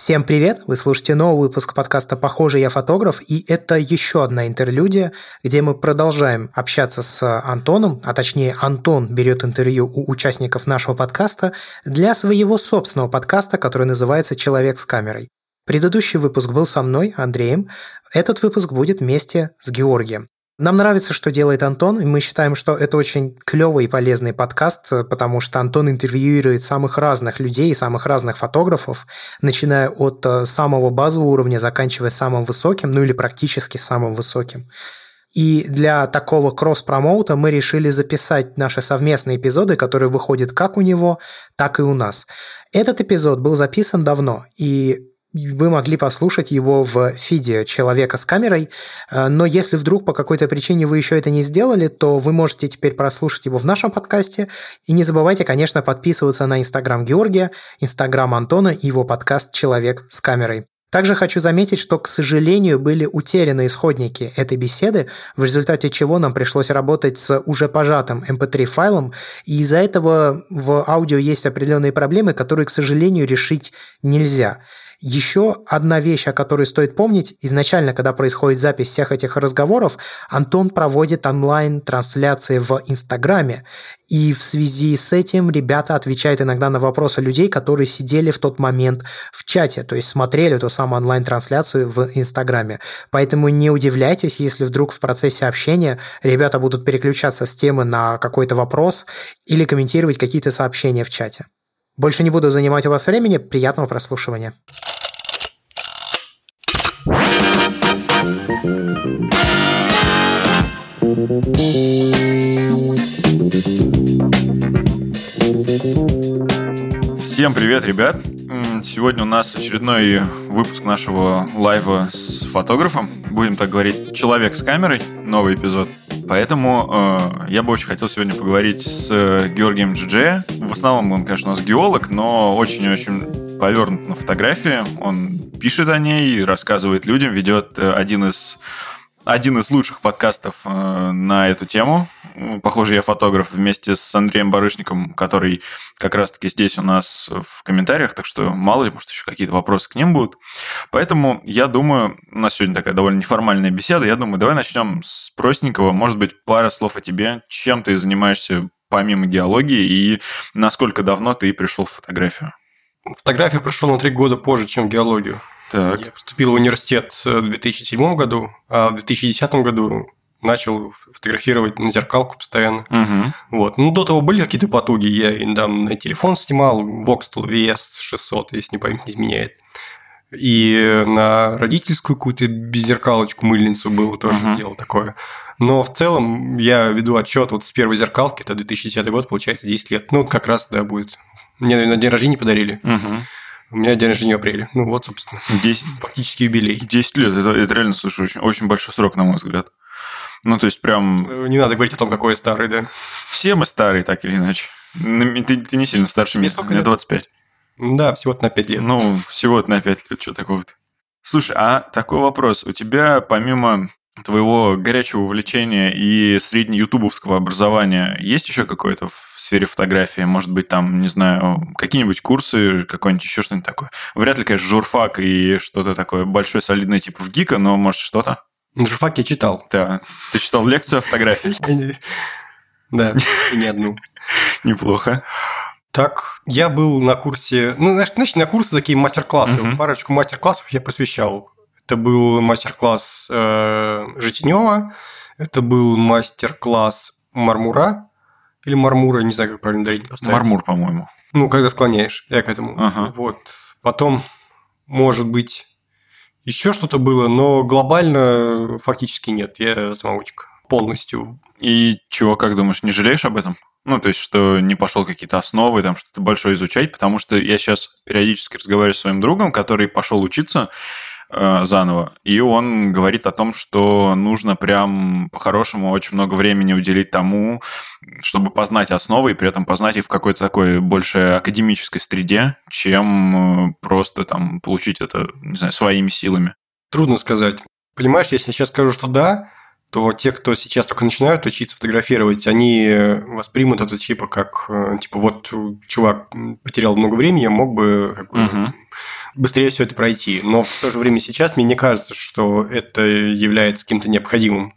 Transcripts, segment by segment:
Всем привет! Вы слушаете новый выпуск подкаста «Похоже, я фотограф», и это еще одна интерлюдия, где мы продолжаем общаться с Антоном, а точнее Антон берет интервью у участников нашего подкаста для своего собственного подкаста, который называется «Человек с камерой». Предыдущий выпуск был со мной, Андреем. Этот выпуск будет вместе с Георгием. Нам нравится, что делает Антон, и мы считаем, что это очень клевый и полезный подкаст, потому что Антон интервьюирует самых разных людей, самых разных фотографов, начиная от э, самого базового уровня, заканчивая самым высоким, ну или практически самым высоким. И для такого кросс-промоута мы решили записать наши совместные эпизоды, которые выходят как у него, так и у нас. Этот эпизод был записан давно, и вы могли послушать его в фиде человека с камерой, э, но если вдруг по какой-то причине вы еще это не сделали, то вы можете теперь прослушать его в нашем подкасте. И не забывайте, конечно, подписываться на Инстаграм Георгия, Инстаграм Антона и его подкаст «Человек с камерой». Также хочу заметить, что, к сожалению, были утеряны исходники этой беседы, в результате чего нам пришлось работать с уже пожатым mp3 эм файлом, и из-за этого в аудио есть определенные проблемы, которые, к сожалению, решить нельзя. Еще одна вещь, о которой стоит помнить, изначально, когда происходит запись всех этих разговоров, Антон проводит онлайн-трансляции в Инстаграме, и в связи с этим ребята отвечают иногда на вопросы людей, которые сидели в тот момент в чате, то есть смотрели эту самую онлайн-трансляцию в Инстаграме. Поэтому не удивляйтесь, если вдруг в процессе общения ребята будут переключаться с темы на какой-то вопрос или комментировать какие-то сообщения в чате. Больше не буду занимать у вас времени. Приятного прослушивания. Всем привет, ребят! Сегодня у нас очередной выпуск нашего лайва с фотографом. Будем так говорить, человек с камерой, новый эпизод. Поэтому э, я бы очень хотел сегодня поговорить с Георгием Джидже. В основном он, конечно, у нас геолог, но очень-очень повернут на фотографии. Он пишет о ней, рассказывает людям, ведет э, один из один из лучших подкастов э, на эту тему. Похоже, я фотограф вместе с Андреем Барышником, который как раз-таки здесь у нас в комментариях, так что мало ли, может, еще какие-то вопросы к ним будут. Поэтому я думаю, у нас сегодня такая довольно неформальная беседа, я думаю, давай начнем с простенького, может быть, пара слов о тебе, чем ты занимаешься помимо геологии и насколько давно ты пришел в фотографию? Фотографию пришел на три года позже, чем геологию. Так. Я поступил в университет в 2007 году, а в 2010 году начал фотографировать на зеркалку постоянно. Угу. Вот. Ну, до того были какие-то потуги. Я там на телефон снимал, Voxtel VS 600, если не память не изменяет. И на родительскую какую-то беззеркалочку, мыльницу было тоже угу. дело такое. Но в целом я веду отчет вот с первой зеркалки, это 2010 год, получается 10 лет. Ну, как раз, да, будет. Мне на день рождения подарили. Угу. У меня день рождения в апреле. Ну вот, собственно. 10, фактически юбилей. 10 лет. Это, это реально, слушай, очень, очень большой срок, на мой взгляд. Ну, то есть прям... Не надо говорить о том, какой я старый, да. Все мы старые, так или иначе. Ты, ты не сильно старше меня. Мне лет? 25. Да, всего-то на 5 лет. Ну, всего-то на 5 лет, что такого-то. Слушай, а такой вопрос. У тебя помимо твоего горячего увлечения и среднеютубовского образования есть еще какое-то в сфере фотографии? Может быть, там, не знаю, какие-нибудь курсы, какой-нибудь еще что-нибудь такое? Вряд ли, конечно, журфак и что-то такое большое, солидное, типа в ГИКа, но, может, что-то? Журфак я читал. Да. Ты читал лекцию о фотографии? Да, не одну. Неплохо. Так, я был на курсе, ну, значит, на курсы такие мастер-классы. Парочку мастер-классов я посвящал это был мастер-класс э, Житинева, это был мастер-класс Мармура, или Мармура, не знаю, как правильно дарить поставить. Мармур, по-моему. Ну, когда склоняешь, я к этому. Ага. Вот. Потом, может быть, еще что-то было, но глобально фактически нет. Я самоучка полностью. И чего, как думаешь, не жалеешь об этом? Ну, то есть, что не пошел какие-то основы, там что-то большое изучать, потому что я сейчас периодически разговариваю с своим другом, который пошел учиться, Э, заново. И он говорит о том, что нужно прям по-хорошему очень много времени уделить тому, чтобы познать основы и при этом познать их в какой-то такой больше академической среде, чем э, просто там получить это, не знаю, своими силами. Трудно сказать. Понимаешь, если я сейчас скажу, что да, то те, кто сейчас только начинают учиться фотографировать, они воспримут это типа как, э, типа, вот чувак потерял много времени, мог бы как бы, угу. Быстрее все это пройти. Но в то же время сейчас мне не кажется, что это является каким-то необходимым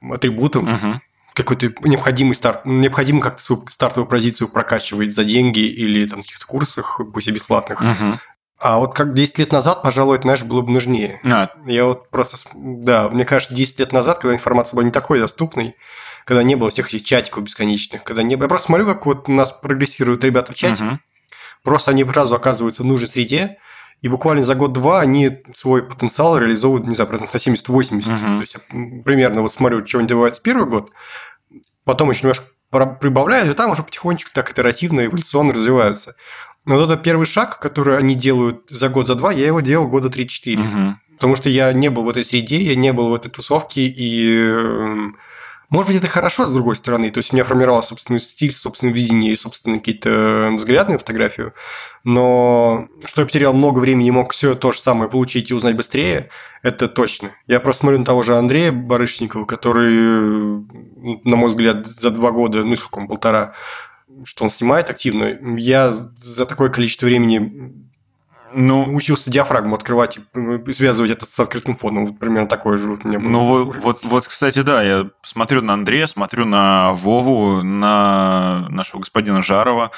атрибутом. Угу какой-то необходимый старт, необходимо как-то свою стартовую позицию прокачивать за деньги или там в каких-то курсах, пусть и бесплатных. Угу. А вот как 10 лет назад, пожалуй, это, знаешь, было бы нужнее. А. Я вот просто, да, мне кажется, 10 лет назад, когда информация была не такой доступной, когда не было всех этих чатиков бесконечных, когда не было... Я просто смотрю, как вот у нас прогрессируют ребята в чате, угу. просто они сразу оказываются в нужной среде, и буквально за год-два они свой потенциал реализовывают, не знаю, процентов на 70-80. Угу. То есть, я примерно вот смотрю, что они добиваются в первый год, потом еще немножко прибавляют, и там уже потихонечку так итеративно, эволюционно развиваются. Но вот это первый шаг, который они делают за год, за два, я его делал года 3-4. Угу. Потому что я не был в этой среде, я не был в этой тусовке, и эм, может быть, это хорошо, с другой стороны. То есть, у меня формировал собственный стиль, собственное видение и собственные какие-то взгляды на фотографию. Но что я потерял много времени и мог все то же самое получить и узнать быстрее, это точно. Я просто смотрю на того же Андрея Барышникова, который, на мой взгляд, за два года, ну, сколько он, полтора, что он снимает активно. Я за такое количество времени ну, научился диафрагму открывать и связывать это с открытым фоном. Вот примерно такое же у меня было. Ну, вот, вот, кстати, да, я смотрю на Андрея, смотрю на Вову, на нашего господина Жарова,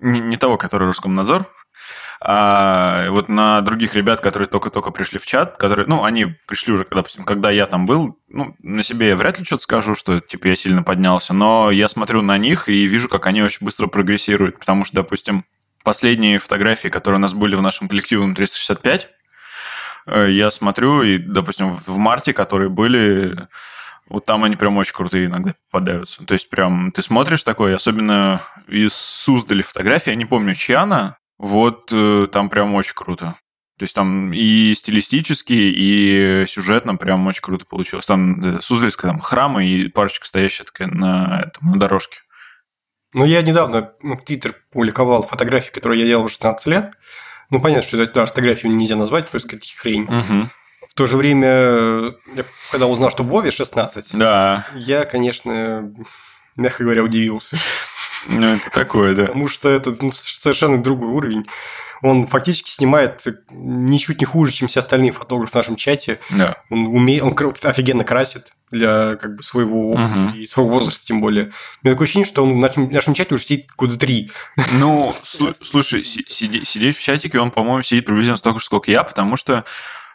не, не того, который Роскомнадзор, а вот на других ребят, которые только-только пришли в чат, которые, ну, они пришли уже, допустим, когда я там был, ну, на себе я вряд ли что-то скажу, что, типа, я сильно поднялся, но я смотрю на них и вижу, как они очень быстро прогрессируют, потому что, допустим, последние фотографии, которые у нас были в нашем коллективе 365, э, я смотрю, и, допустим, в марте, которые были, вот там они прям очень крутые иногда попадаются. То есть, прям ты смотришь такой, особенно из Суздали фотографии, я не помню, чья она, вот э, там прям очень круто. То есть там и стилистически, и сюжетно прям очень круто получилось. Там Суздальская там храмы и парочка стоящая такая на, этом, на дорожке. Ну, я недавно ну, в Твиттер публиковал фотографии, которые я делал в 16 лет. Ну, понятно, что это фотографию нельзя назвать, просто какие хрень. Угу. В то же время, я, когда узнал, что Вове 16, да. я, конечно, мягко говоря, удивился. Ну, это такое, да. Потому что это ну, совершенно другой уровень. Он фактически снимает ничуть не хуже, чем все остальные фотографы в нашем чате. Да. Он умеет, он офигенно красит для как бы своего опыта угу. и своего возраста тем более. У меня такое ощущение, что он в нашем, в нашем чате уже сидит года три. Ну, слушай, сидеть в чатике он, по-моему, сидит приблизительно столько же, сколько я, потому что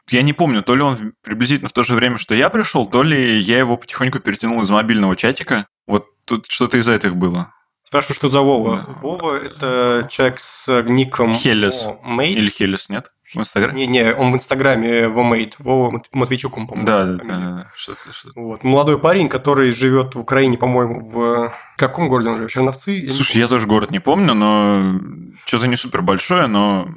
я не помню, то ли он приблизительно в то же время, что я пришел, то ли я его потихоньку перетянул из мобильного чатика. Вот тут что-то из этих было. Спрашиваю, что за Вова. Да. Вова – это человек с ником Хелес. Или Хелес, нет? В Инстаграме? Не, не, он в Инстаграме Вомейт. Вова Матвейчук, он, по-моему. Да, да, да, да. Что-то, что-то. Вот. Молодой парень, который живет в Украине, по-моему, в каком городе он живет? Черновцы? Слушай, я тоже город не помню, но что-то не супер большое, но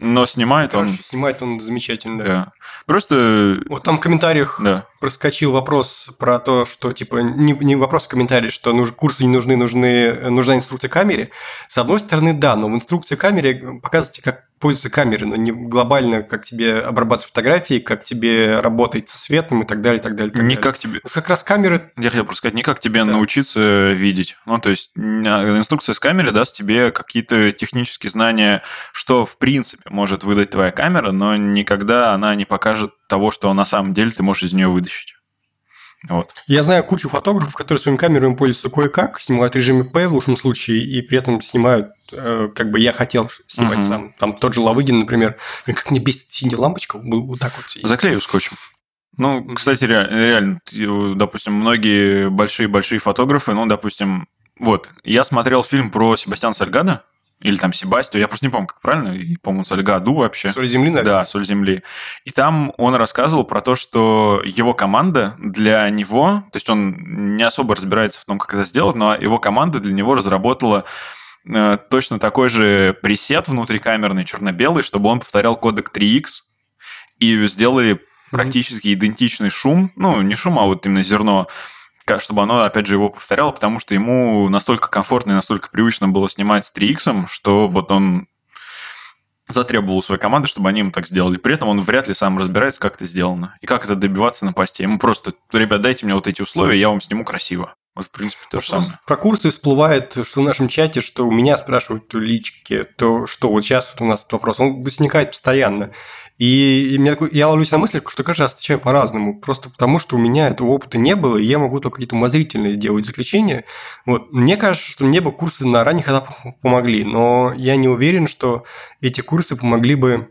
но снимает Короче, он... Снимает он замечательно. Да. Просто... Вот там в комментариях да. проскочил вопрос про то, что, типа, не, не вопрос в комментарии, что нуж, курсы не нужны, нужны, нужна инструкция камере. С одной стороны, да, но в инструкции камере показывайте, как пользоваться камерой, но не глобально, как тебе обрабатывать фотографии, как тебе работать со светом и так далее, и так далее. И так не далее. как тебе... Как раз камеры... Я хотел просто сказать, не как тебе да. научиться видеть. Ну, то есть, инструкция с камерой даст тебе какие-то технические знания, что, в принципе, может выдать твоя камера, но никогда она не покажет того, что на самом деле ты можешь из нее вытащить. Вот. Я знаю кучу фотографов, которые своими камерами пользуются кое-как, снимают в режиме P в лучшем случае, и при этом снимают, э, как бы я хотел снимать угу. сам. Там тот же Лавыгин, например, как мне бесит синяя лампочка, вот так вот. Заклею скотчем. Ну, кстати, реально, допустим, многие большие-большие фотографы, ну, допустим, вот, я смотрел фильм про Себастьяна Сальгада, или там Себастью, я просто не помню, как правильно, и, по-моему, Сальгаду вообще. Соль земли, наверное? Да, Соль земли. И там он рассказывал про то, что его команда для него, то есть он не особо разбирается в том, как это сделать, но его команда для него разработала э, точно такой же пресет внутрикамерный, черно-белый, чтобы он повторял кодек 3x, и сделали практически идентичный шум, ну, не шум, а вот именно зерно чтобы оно, опять же, его повторяло, потому что ему настолько комфортно и настолько привычно было снимать с 3X, что вот он затребовал у своей команды, чтобы они ему так сделали. При этом он вряд ли сам разбирается, как это сделано. И как это добиваться на посте. Ему просто, ребят, дайте мне вот эти условия, я вам сниму красиво. Вот, в принципе, то же самое. Про курсы всплывает, что в нашем чате, что у меня спрашивают в личке, то что вот сейчас вот у нас этот вопрос, он возникает постоянно. И, и меня, я ловлюсь на мысли, что каждый раз отвечаю по-разному, просто потому что у меня этого опыта не было, и я могу только какие-то умозрительные делать заключения. Вот. Мне кажется, что мне бы курсы на ранних этапах помогли, но я не уверен, что эти курсы помогли бы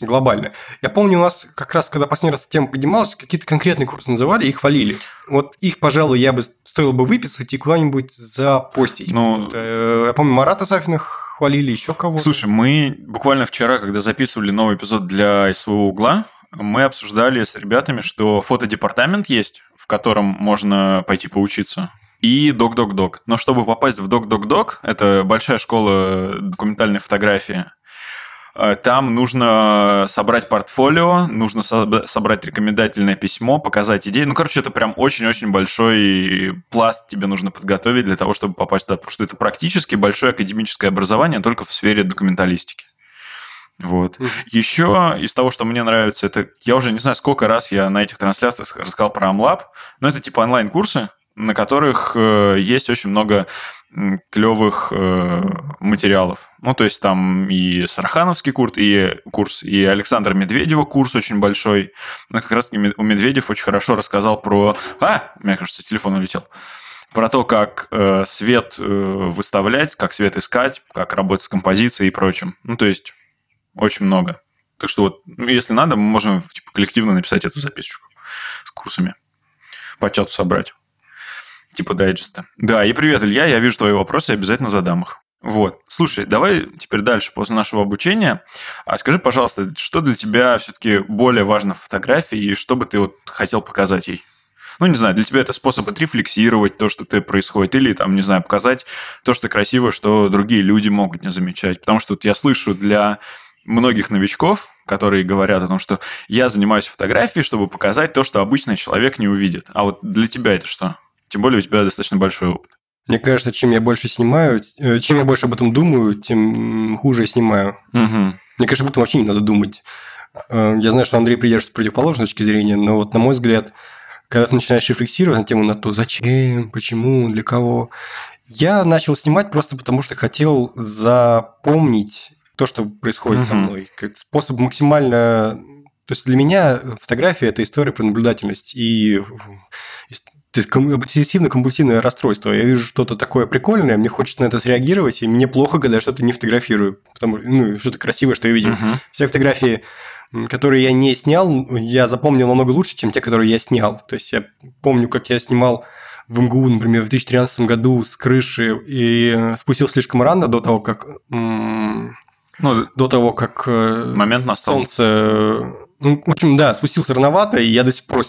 глобально. Я помню, у нас как раз, когда последний раз эта тема поднималась, какие-то конкретные курсы называли и хвалили. Вот их, пожалуй, я бы стоило бы выписать и куда-нибудь запостить. Ну, вот, э, я помню, Марата Сафина хвалили, еще кого-то. Слушай, мы буквально вчера, когда записывали новый эпизод для своего угла, мы обсуждали с ребятами, что фотодепартамент есть, в котором можно пойти поучиться и док-док-док. Но чтобы попасть в док-док-док, это большая школа документальной фотографии, там нужно собрать портфолио, нужно собрать рекомендательное письмо, показать идеи. Ну, короче, это прям очень-очень большой пласт тебе нужно подготовить для того, чтобы попасть туда, потому что это практически большое академическое образование только в сфере документалистики. Вот. Mm-hmm. Еще из того, что мне нравится, это я уже не знаю, сколько раз я на этих трансляциях рассказал про Amlab, но это типа онлайн-курсы, на которых э, есть очень много клевых э, материалов. Ну, то есть там и Сарахановский курс, и курс, и Александр Медведева курс очень большой. Но как раз у Медведев очень хорошо рассказал про... А, мне кажется, телефон улетел. Про то, как э, свет э, выставлять, как свет искать, как работать с композицией и прочим. Ну, то есть очень много. Так что вот, ну, если надо, мы можем типа, коллективно написать эту записочку с курсами. По чату собрать типа дайджеста. Да, и привет, Илья, я вижу твои вопросы, обязательно задам их. Вот. Слушай, давай теперь дальше, после нашего обучения. А скажи, пожалуйста, что для тебя все-таки более важно в фотографии, и что бы ты вот хотел показать ей? Ну, не знаю, для тебя это способ отрефлексировать то, что ты происходит, или там, не знаю, показать то, что красиво, что другие люди могут не замечать. Потому что вот я слышу для многих новичков, которые говорят о том, что я занимаюсь фотографией, чтобы показать то, что обычный человек не увидит. А вот для тебя это что? Тем более у тебя достаточно большой опыт. Мне кажется, чем я больше снимаю, э, чем я больше об этом думаю, тем хуже я снимаю. Угу. Мне кажется, об этом вообще не надо думать. Э, я знаю, что Андрей придерживается противоположной точки зрения, но вот на мой взгляд, когда ты начинаешь рефлексировать на тему на то, зачем, почему, для кого, я начал снимать просто потому, что хотел запомнить то, что происходит угу. со мной. Как способ максимально... То есть для меня фотография – это история про наблюдательность. И то есть обсессивно-компульсивное расстройство. Я вижу что-то такое прикольное, мне хочется на это среагировать, и мне плохо, когда я что-то не фотографирую. Потому ну, что-то красивое, что я видел. Uh-huh. Все фотографии, которые я не снял, я запомнил намного лучше, чем те, которые я снял. То есть я помню, как я снимал в МГУ, например, в 2013 году с крыши и спустил слишком рано до того, как... Ну, до того, как э, момент настал. солнце ну, в общем, да, спустился рановато, и я до сих пор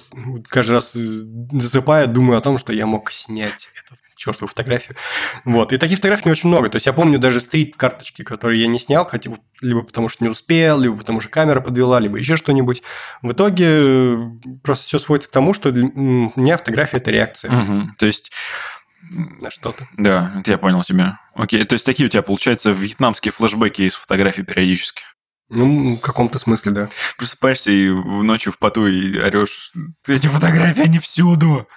каждый раз засыпая, думаю о том, что я мог снять эту чертову фотографию. Вот. И таких фотографий не очень много. То есть я помню даже стрит-карточки, которые я не снял, хотя либо потому что не успел, либо потому что камера подвела, либо еще что-нибудь. В итоге э, просто все сводится к тому, что для меня фотография – это реакция. Угу. То есть на что-то. Да, это я понял тебя. Окей, то есть такие у тебя, получается, вьетнамские флешбеки из фотографий периодически. Ну, в каком-то смысле, да. Просыпаешься и ночью в поту и орешь. Эти фотографии, они всюду.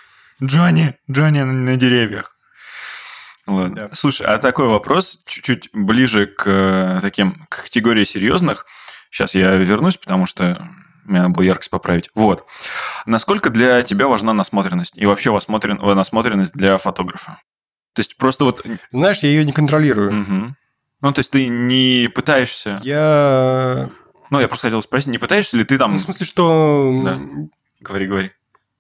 Джонни, Джонни на, на деревьях. Ладно. Да. Слушай, а такой вопрос чуть-чуть ближе к э, таким к категории серьезных. Сейчас я вернусь, потому что мне надо было яркость поправить. Вот. Насколько для тебя важна насмотренность? И вообще насмотрен, насмотренность для фотографа? То есть просто вот... Знаешь, я ее не контролирую. Угу. Ну, то есть ты не пытаешься... Я... Ну, я просто хотел спросить, не пытаешься ли ты там... Ну, в смысле, что... Да. Говори, говори.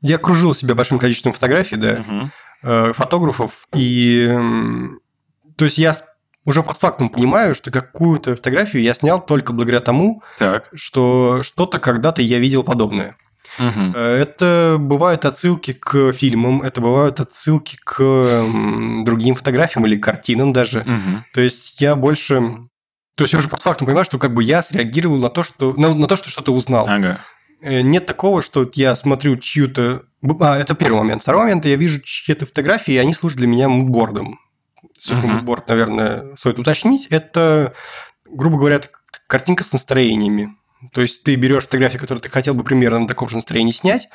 Я окружил себя большим количеством фотографий, да, угу. фотографов, и... То есть я уже под фактом понимаю, что какую-то фотографию я снял только благодаря тому, так. что что-то когда-то я видел подобное. Угу. Это бывают отсылки к фильмам, это бывают отсылки к другим фотографиям или картинам даже. Угу. То есть я больше... То есть я уже по факту понимаю, что как бы я среагировал на то, что, на, на то, что что-то узнал. Ага. Э, нет такого, что я смотрю чью-то... А, это первый момент. Второй момент, я вижу чьи-то фотографии, и они служат для меня мудбордом. Uh-huh. Мудборд, наверное, стоит уточнить. Это, грубо говоря, картинка с настроениями. То есть ты берешь фотографию, которую ты хотел бы примерно на таком же настроении снять,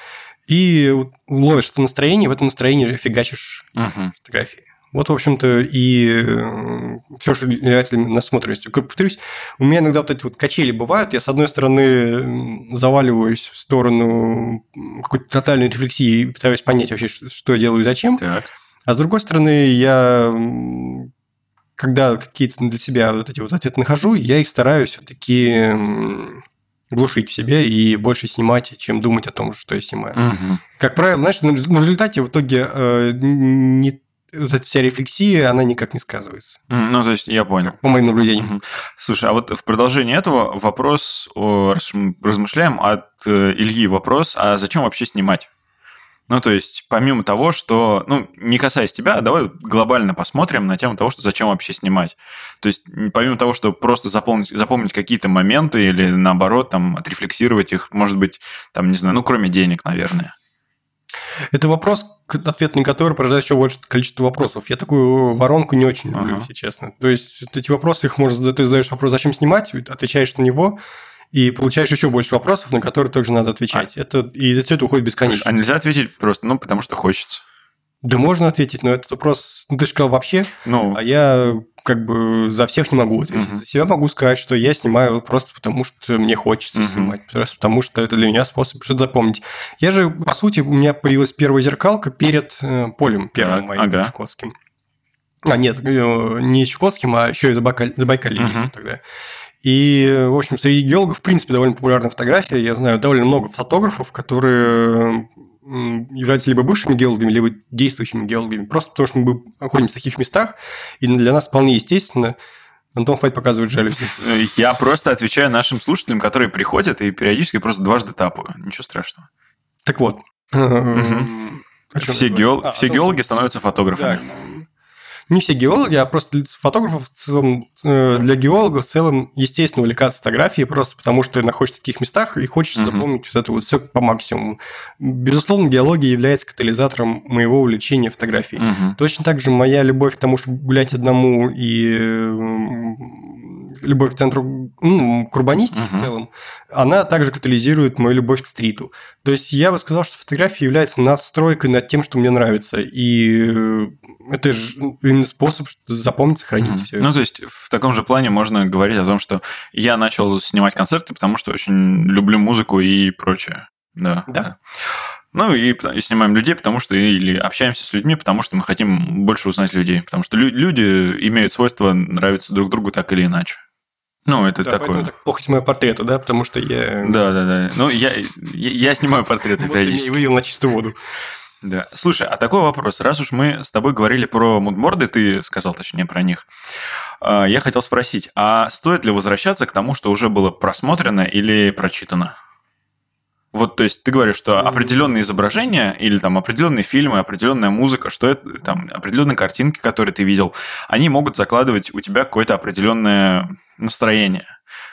и ловишь это настроение, в этом настроении фигачишь угу. фотографии. Вот, в общем-то, и э, все, что является насмотренностью. Как повторюсь, у меня иногда вот эти вот качели бывают. Я, с одной стороны, заваливаюсь в сторону какой-то тотальной рефлексии и пытаюсь понять вообще, что я делаю и зачем. Так. А с другой стороны, я когда какие-то для себя вот эти вот ответы нахожу, я их стараюсь все-таки глушить в себе и больше снимать, чем думать о том, что я снимаю. Угу. Как правило, знаешь, в результате в итоге э, не вот эта вся рефлексия, она никак не сказывается. Ну, то есть, я понял. По моим наблюдениям. Слушай, а вот в продолжении этого вопрос, размышляем от э, Ильи вопрос, а зачем вообще снимать? Ну, то есть, помимо того, что, ну, не касаясь тебя, давай глобально посмотрим на тему того, что зачем вообще снимать. То есть, помимо того, что просто запомнить, запомнить какие-то моменты или, наоборот, там, отрефлексировать их, может быть, там, не знаю, ну, кроме денег, наверное. Это вопрос, ответ на который порождает еще больше количество вопросов. Я такую воронку не очень люблю, ага. если честно. То есть, эти вопросы, их можно задать, ты задаешь вопрос, зачем снимать, отвечаешь на него, и получаешь еще больше вопросов, на которые также надо отвечать. А... Это, и все это уходит бесконечно. А нельзя ответить просто, ну, потому что хочется. Да можно ответить, но этот вопрос, ну, ты же сказал вообще, ну... а я как бы за всех не могу ответить. Угу. За себя могу сказать, что я снимаю просто потому, что мне хочется угу. снимать, просто потому что это для меня способ что-то запомнить. Я же, по сути, у меня появилась первая зеркалка перед э, полем первым так, моим ага. чукотским. А, нет, э, не Чукотским, а еще и Забайкалье, угу. тогда. И, в общем, среди геологов, в принципе, довольно популярная фотография. Я знаю довольно много фотографов, которые являются либо бывшими геологами, либо действующими геологами. Просто потому, что мы находимся в таких местах, и для нас вполне естественно Антон Файт показывает жалюзи. Я просто отвечаю нашим слушателям, которые приходят и периодически просто дважды тапаю. Ничего страшного. Так вот. Все, геол... а, все геологи становятся фотографами. Да не все геологи, а просто фотографов в целом, э, для геологов в целом естественно увлекаться фотографией просто потому, что находишься в таких местах и хочется uh-huh. запомнить вот это вот все по максимуму. Безусловно, геология является катализатором моего увлечения фотографией. Uh-huh. Точно так же моя любовь к тому, чтобы гулять одному и любовь к центру, ну, к урбанистике uh-huh. в целом, она также катализирует мою любовь к стриту. То есть я бы сказал, что фотография является надстройкой над тем, что мне нравится. И это же именно способ запомнить, сохранить mm-hmm. все. Ну, то есть, в таком же плане можно говорить о том, что я начал снимать концерты, потому что очень люблю музыку и прочее. Да. Да. да. Ну и, и снимаем людей, потому что или общаемся с людьми, потому что мы хотим больше узнать людей, потому что лю- люди имеют свойство нравиться друг другу так или иначе. Ну, это да, такое. так плохо снимаю портреты, да, потому что я... Да, да, да. Ну, я, я, я снимаю портреты периодически. Вот вывел на чистую воду. Да. Слушай, а такой вопрос. Раз уж мы с тобой говорили про мудморды, ты сказал точнее про них, а, я хотел спросить, а стоит ли возвращаться к тому, что уже было просмотрено или прочитано? Вот, то есть ты говоришь, что определенные изображения или там определенные фильмы, определенная музыка, что это там определенные картинки, которые ты видел, они могут закладывать у тебя какое-то определенное настроение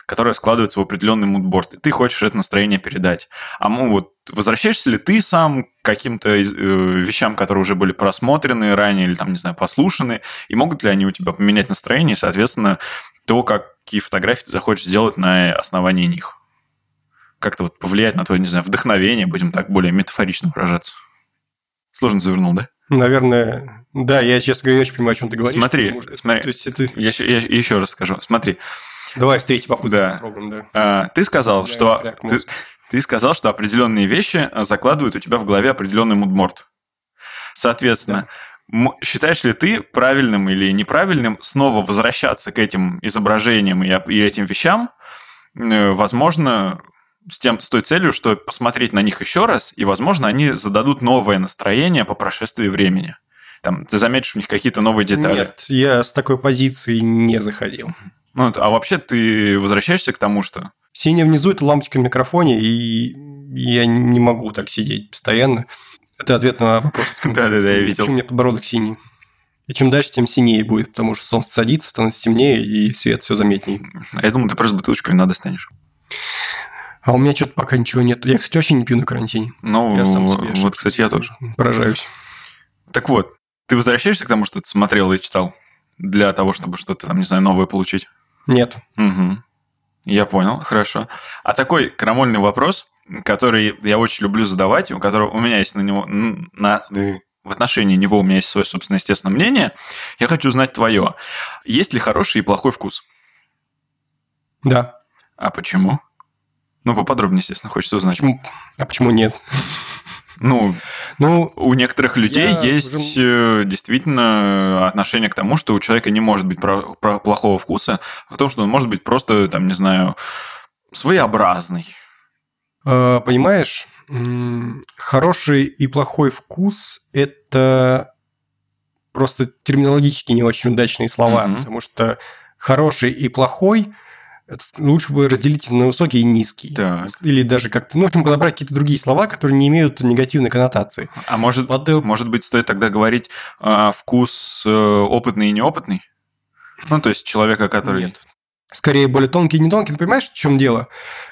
которая складывается в определенный мудборд, и ты хочешь это настроение передать. А ну, вот возвращаешься ли ты сам к каким-то э, вещам, которые уже были просмотрены ранее или там, не знаю, послушаны, и могут ли они у тебя поменять настроение, и, соответственно, то, какие фотографии ты захочешь сделать на основании них? Как-то вот повлиять на твое, не знаю, вдохновение, будем так более метафорично выражаться. Сложно завернул, да? Наверное, да, я, честно говоря, не очень понимаю, о чем ты говоришь. Смотри, смотри, то есть это... я, я, я еще раз скажу. Смотри, Давай с третьей попытки да. попробуем, да. А, ты сказал, Я что... Ты, ты сказал, что определенные вещи э, закладывают у тебя в голове определенный мудморт. Соответственно, да. считаешь ли ты правильным или неправильным снова возвращаться к этим изображениям и, и этим вещам? Э, возможно, с, тем, с той целью, что посмотреть на них еще раз, и, возможно, они зададут новое настроение по прошествии времени. Там, ты заметишь в них какие-то новые детали. Нет, я с такой позиции не заходил. Ну, а вообще ты возвращаешься к тому, что... Синяя внизу – это лампочка в микрофоне, и я не могу так сидеть постоянно. Это ответ на вопрос. Да-да-да, я видел. Почему у меня подбородок синий? И чем дальше, тем синее будет, потому что солнце садится, становится темнее, и свет все заметнее. А я думаю, ты просто бутылочку вина достанешь. А у меня что-то пока ничего нет. Я, кстати, вообще не пью на карантине. Ну, я сам себе вот, кстати, я тоже. Поражаюсь. Так вот, ты возвращаешься к тому, что ты смотрел и читал? Для того, чтобы что-то там, не знаю, новое получить? Нет. Угу. Я понял, хорошо. А такой крамольный вопрос. который я очень люблю задавать, у которого у меня есть на него на в отношении него у меня есть свое собственное естественное мнение. Я хочу узнать твое. Есть ли хороший и плохой вкус? Да. А почему? Ну, поподробнее, естественно, хочется узнать. Почему? А почему нет? Ну, ну, у некоторых людей есть уже... Э, действительно отношение к тому, что у человека не может быть про, про плохого вкуса, а то, что он может быть просто, там, не знаю, своеобразный. А, понимаешь, хороший и плохой вкус – это просто терминологически не очень удачные слова, угу. потому что хороший и плохой – лучше бы разделить на высокий и низкий. Так. Или даже как-то, ну, в общем, подобрать какие-то другие слова, которые не имеют негативной коннотации. А может, Под... может быть, стоит тогда говорить э, вкус э, опытный и неопытный? Ну, то есть человека, который... Нет. Скорее, более тонкий и не тонкий. Ты понимаешь, в чем дело?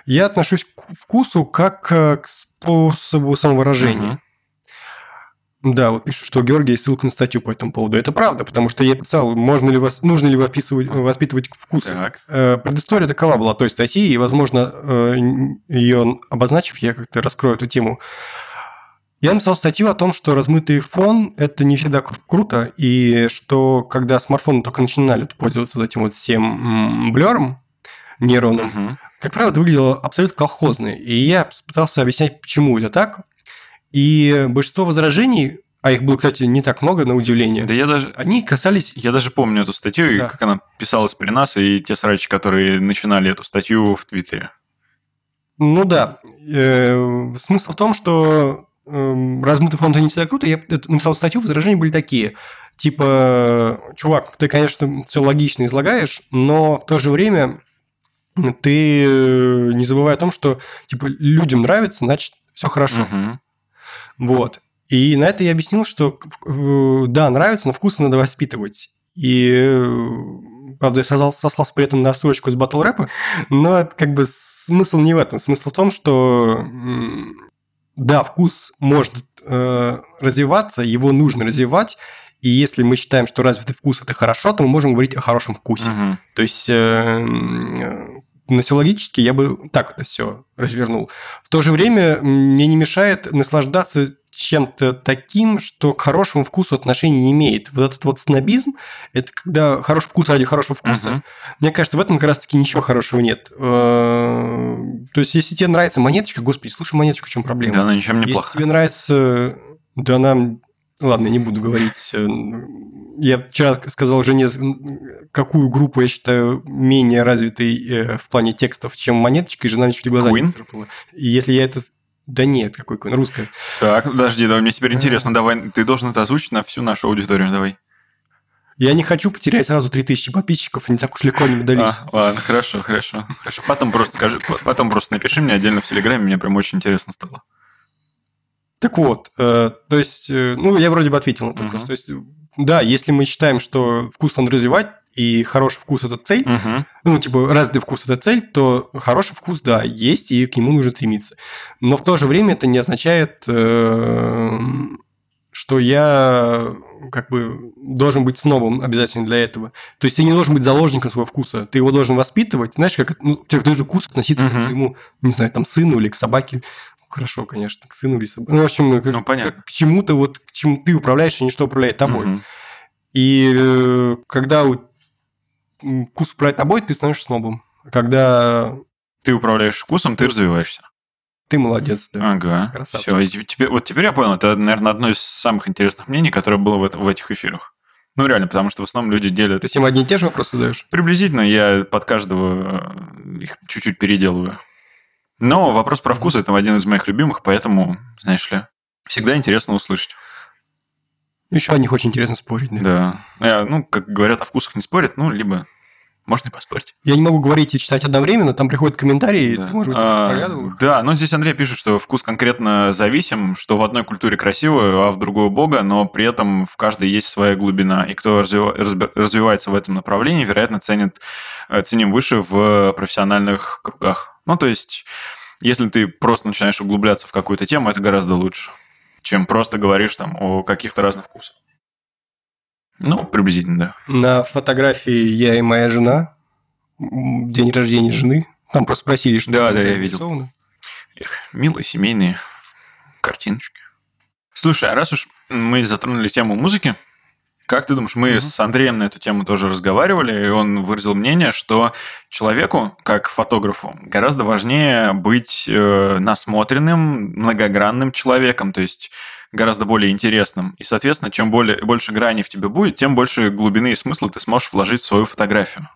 Я отношусь к вкусу как э, к способу самовыражения. Угу. Да, вот пишут, что есть ссылка на статью по этому поводу. Это правда, потому что я писал, можно ли вас, нужно ли воспитывать, воспитывать вкусы. Так. Э, предыстория такова была той статьи, и, возможно, э, ее обозначив, я как-то раскрою эту тему. Я написал статью о том, что размытый фон – это не всегда круто, и что когда смартфоны только начинали пользоваться вот этим вот всем блером нейронным, угу. как правило, это выглядело абсолютно колхозно. И я пытался объяснять, почему это так. И большинство возражений, а их было, кстати, не так много, на удивление. Да я даже... Они касались... Я даже помню эту статью, да. и как она писалась при нас, и те срачи, которые начинали эту статью в Твиттере. Ну да. Э, смысл в том, что э, размытый фонд не всегда круто. Я написал статью, возражения были такие. Типа, чувак, ты, конечно, все логично излагаешь, но в то же время ты э, не забывай о том, что типа людям нравится, значит, все хорошо. Угу. Вот. И на это я объяснил, что да, нравится, но вкус надо воспитывать. И, правда, я сослался, сослался при этом на строчку из батл рэпа, но как бы смысл не в этом. Смысл в том, что да, вкус может э, развиваться, его нужно развивать, и если мы считаем, что развитый вкус это хорошо, то мы можем говорить о хорошем вкусе. Угу. То есть э, носилогически я бы так это все развернул. В то же время мне не мешает наслаждаться чем-то таким, что к хорошему вкусу отношения не имеет. Вот этот вот снобизм, это когда хороший вкус ради хорошего вкуса. Uh-huh. Мне кажется, в этом как раз-таки ничего хорошего нет. Э, то есть, если тебе нравится монеточка, господи, слушай монеточку, в чем проблема? Да, она ничем не Если тебе нравится... Да она Ладно, не буду говорить. Э, я вчера сказал жене, какую группу я считаю менее развитой э, в плане текстов, чем монеточка, и жена мне чуть глаза Queen? не И если я это... Да нет, какой Queen, русская. Так, подожди, давай, мне теперь интересно, давай, ты должен это озвучить на всю нашу аудиторию, давай. Я не хочу потерять сразу 3000 подписчиков, не так уж легко не дались. А, ладно, хорошо, хорошо, хорошо. Потом просто скажи, потом просто напиши мне отдельно в Телеграме, мне прям очень интересно стало. Так вот, э, то есть, э, ну, я вроде бы ответил на этот вопрос. То есть, да, если мы считаем, что вкус надо развивать, и хороший вкус – это цель, uh ну, типа, развитый вкус – это цель, то хороший вкус, да, есть, и к нему нужно стремиться. Но в то же время это не означает, э, что я как бы должен быть снобом обязательно для этого. То есть ты не должен быть заложником своего вкуса, ты его должен воспитывать. Знаешь, как ну, ты должен вкус относиться uh к своему, не знаю, там, сыну или к собаке хорошо, конечно, к сыну или собаке. Ну, в общем, к, ну, понятно. к чему-то вот, к чему ты управляешь, а не что управляет тобой. Угу. И э, когда вкус управляет тобой, ты становишься снобом. Когда... Ты управляешь вкусом, ты развиваешься. Ты молодец, да. Ага. Красавчик. Все, теперь, вот теперь я понял, это, наверное, одно из самых интересных мнений, которое было в, в этих эфирах. Ну, реально, потому что в основном люди делят... Ты всем одни и те же вопросы задаешь? Приблизительно, я под каждого э, их чуть-чуть переделываю. Но вопрос про вкус – это один из моих любимых, поэтому, знаешь ли, всегда интересно услышать. Еще о них очень интересно спорить. Да. да. Я, ну, как говорят, о вкусах не спорят, ну, либо можно и поспорить. Я не могу говорить и читать одновременно, там приходят комментарии, да. ты, может быть, а, Да, но здесь Андрей пишет, что вкус конкретно зависим, что в одной культуре красиво, а в другой бога, но при этом в каждой есть своя глубина. И кто развивается в этом направлении, вероятно, ценит, э, ценим выше в профессиональных кругах. Ну, то есть, если ты просто начинаешь углубляться в какую-то тему, это гораздо лучше, чем просто говоришь там о каких-то разных вкусах. Ну, приблизительно, да. На фотографии я и моя жена, день рождения жены. Там просто спросили, что Да, да, я видел. Эх, милые семейные картиночки. Слушай, а раз уж мы затронули тему музыки, как ты думаешь, мы mm-hmm. с Андреем на эту тему тоже разговаривали, и он выразил мнение, что человеку, как фотографу, гораздо важнее быть э, насмотренным, многогранным человеком, то есть гораздо более интересным. И, соответственно, чем более, больше граней в тебе будет, тем больше глубины и смысла ты сможешь вложить в свою фотографию.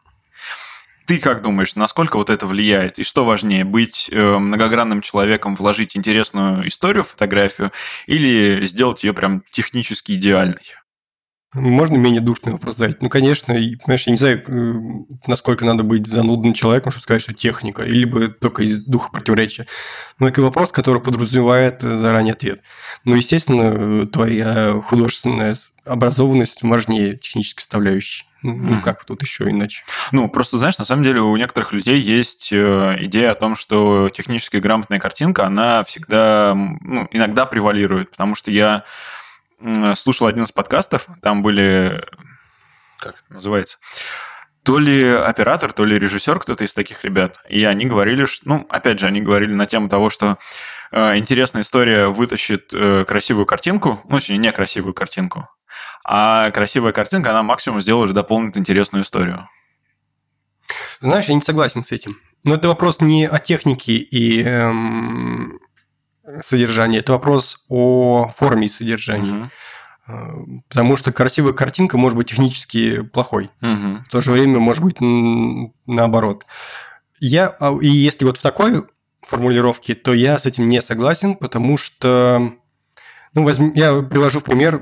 Ты как думаешь, насколько вот это влияет? И что важнее, быть э, многогранным человеком, вложить интересную историю в фотографию или сделать ее прям технически идеальной? Можно менее душный вопрос задать? Ну, конечно, и, понимаешь, я не знаю, э, насколько надо быть занудным человеком, чтобы сказать, что техника, или бы только из духа противоречия. Но это вопрос, который подразумевает э, заранее ответ. Но, ну, естественно, э, твоя художественная образованность важнее технической составляющей. Ну, как тут еще иначе? Ну, просто, знаешь, на самом деле у некоторых людей есть идея о том, что технически грамотная картинка, она всегда, ну, иногда превалирует, потому что я слушал один из подкастов, там были, как это называется, то ли оператор, то ли режиссер, кто-то из таких ребят. И они говорили, что, ну, опять же, они говорили на тему того, что э, интересная история вытащит э, красивую картинку, ну, точнее, не красивую картинку, а красивая картинка, она максимум сделает, дополнит интересную историю. Знаешь, я не согласен с этим. Но это вопрос не о технике и эм, содержания, это вопрос о форме содержания. Угу. Потому что красивая картинка может быть технически плохой. Угу. В то же время может быть наоборот. Я, а, и если вот в такой формулировке, то я с этим не согласен, потому что ну, возьми, я привожу в пример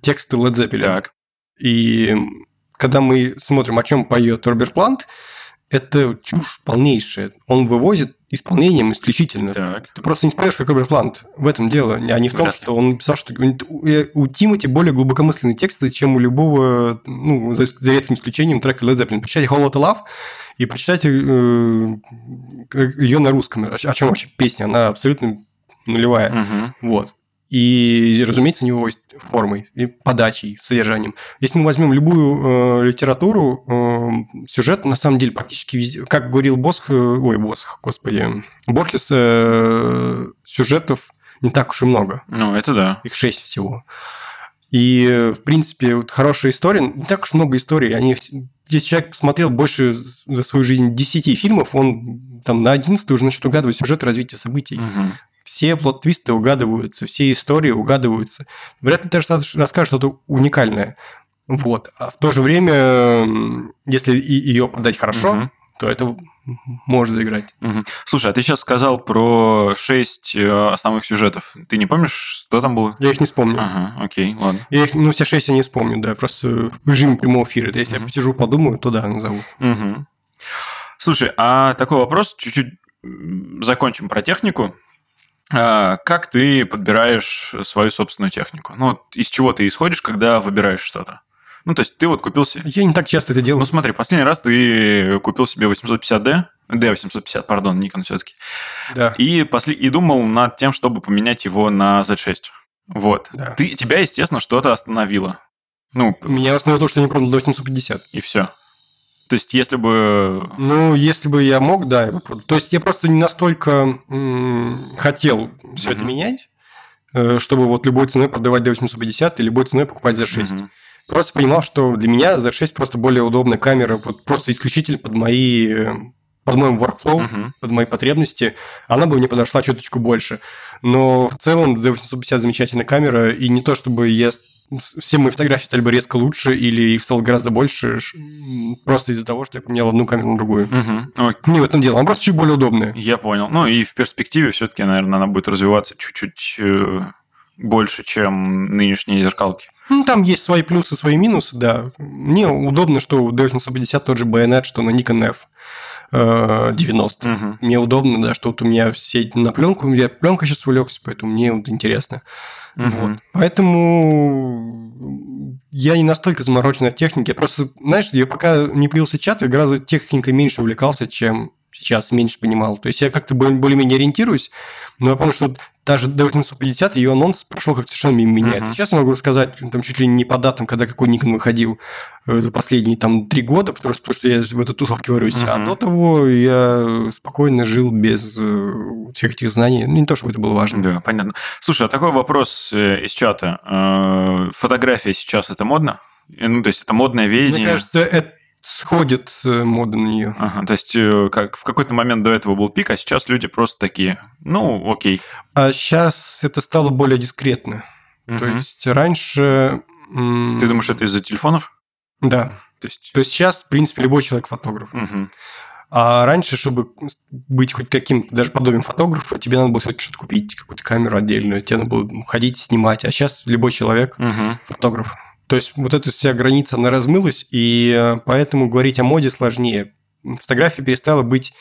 тексты Led Zeppelin. Так. И когда мы смотрим, о чем поет Роберт Плант, это чушь полнейшая. Он вывозит исполнением исключительно. Так. Ты просто не споешь, как Роберт Плант. В этом дело, а не в том, что он писал, что у Тимати более глубокомысленные тексты, чем у любого, ну, за, за редким исключением трека Led Zeppelin. Почитайте Whole Lotta Love и прочитайте э, ее на русском. О чем вообще песня? Она абсолютно нулевая. Угу. Вот и, разумеется, него формой, и подачей, содержанием. Если мы возьмем любую э, литературу, э, сюжет на самом деле практически везде, как говорил Босх, э, ой, Босх, господи, Борхес, э, сюжетов не так уж и много. Ну, это да. Их шесть всего. И, в принципе, вот хорошая история, не так уж много историй, они если человек посмотрел больше за свою жизнь 10 фильмов, он там на 11 уже начнет угадывать сюжет развития событий. Угу все плод-твисты угадываются, все истории угадываются. Вряд ли ты расскажешь что-то уникальное. Вот. А в то же время, если ее подать хорошо, угу. то это может заиграть. Угу. Слушай, а ты сейчас сказал про шесть э, основных сюжетов. Ты не помнишь, что там было? Я их не вспомню. Ага, окей, ладно. Я их, ну, все шесть я не вспомню, да, просто в режиме прямого эфира. Если угу. я посижу, подумаю, то да, назову. Угу. Слушай, а такой вопрос, чуть-чуть закончим про технику. А, как ты подбираешь свою собственную технику? Ну, из чего ты исходишь, когда выбираешь что-то? Ну, то есть ты вот купил себе... Я не так часто это делаю. Ну, смотри, последний раз ты купил себе 850D, D850, пардон, Nikon все-таки. Да. И, после... и думал над тем, чтобы поменять его на Z6. Вот. Да. Ты, тебя, естественно, что-то остановило. Ну, Меня остановило то, что я не продал до 850. И все. То есть, если бы... Ну, если бы я мог, да. То есть, я просто не настолько хотел все это менять, э, чтобы вот любой ценой продавать D850 и любой ценой покупать Z6. Uh-huh. Просто понимал, что для меня Z6 просто более удобная камера, просто исключительно под мои под мой workflow, uh-huh. под мои потребности, она бы мне подошла чуточку больше. Но в целом D850 замечательная камера, и не то, чтобы я все мои фотографии стали бы резко лучше или их стало гораздо больше просто из-за того, что я поменял одну камеру на другую. Угу. Не в этом дело, она просто чуть более удобная. Я понял. Ну и в перспективе все-таки, наверное, она будет развиваться чуть-чуть э, больше, чем нынешние зеркалки. Ну, там есть свои плюсы, свои минусы, да. Мне удобно, что у D850 тот же байонет, что на Nikon F. 90. Угу. Мне удобно, да, что вот у меня все на пленку, я пленка сейчас увлекся, поэтому мне вот интересно. Угу. Вот. Поэтому я не настолько заморочен от техники. Я просто, знаешь, я пока не появился чат, я гораздо техникой меньше увлекался, чем сейчас меньше понимал. То есть я как-то более-менее ориентируюсь, но я помню, что даже до 850 ее анонс прошел как совершенно мимо меня. Uh-huh. Сейчас я могу рассказать там чуть ли не по датам, когда какой Nikon выходил э, за последние там три года, потому что я в этой тусовке варюсь. Uh-huh. А до того я спокойно жил без э, всех этих знаний. Ну, не то, чтобы это было важно. Да, понятно. Слушай, а такой вопрос э, из чата. Фотография сейчас это модно? Ну, то есть это модное веяние? Мне кажется, это сходит э, мода на нее. Ага, то есть э, как в какой-то момент до этого был пик, а сейчас люди просто такие, ну, окей. А сейчас это стало более дискретно. Угу. То есть раньше... Ты думаешь, это из-за телефонов? Да. То есть... То есть сейчас, в принципе, любой человек фотограф. Угу. А раньше, чтобы быть хоть каким-то, даже подобием фотографа, тебе надо было все-таки что-то купить, какую-то камеру отдельную, тебе надо было ходить, снимать. А сейчас любой человек угу. фотограф. То есть вот эта вся граница, она размылась, и э, поэтому говорить о моде сложнее. Фотография перестала быть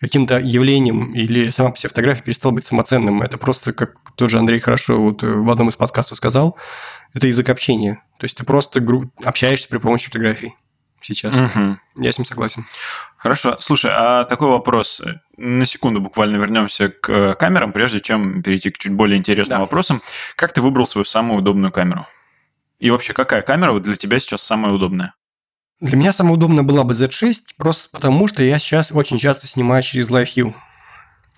каким-то явлением, или сама по себе фотография перестала быть самоценным. Это просто, как тот же Андрей хорошо вот э, в одном из подкастов сказал, это язык общения. То есть ты просто общаешься при помощи фотографий сейчас. Угу. Я с ним согласен. Хорошо. Слушай, а такой вопрос. На секунду буквально вернемся к э, камерам, прежде чем перейти к чуть более интересным да. вопросам. Как ты выбрал свою самую удобную камеру? И вообще, какая камера для тебя сейчас самая удобная? Для меня самая удобная была бы Z6, просто потому что я сейчас очень часто снимаю через Live View.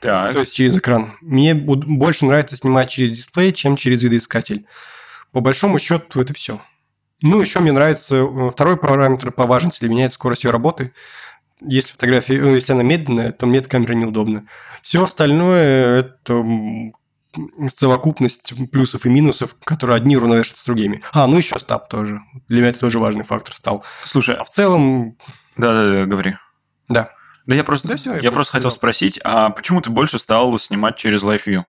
Так. То есть через экран. Мне больше нравится снимать через дисплей, чем через видоискатель. По большому счету это все. Ну, еще мне нравится э, второй параметр по важности для меня – это скорость ее работы. Если фотография, ну, если она медленная, то мне эта камера неудобна. Все остальное – это совокупность плюсов и минусов, которые одни уравновешиваются с другими. А, ну еще стаб тоже. Для меня это тоже важный фактор стал. Слушай, а в целом... Да-да-да, говори. Да. Да я просто, да, все, я, я просто хотел спросить, а почему ты больше стал снимать через Live View?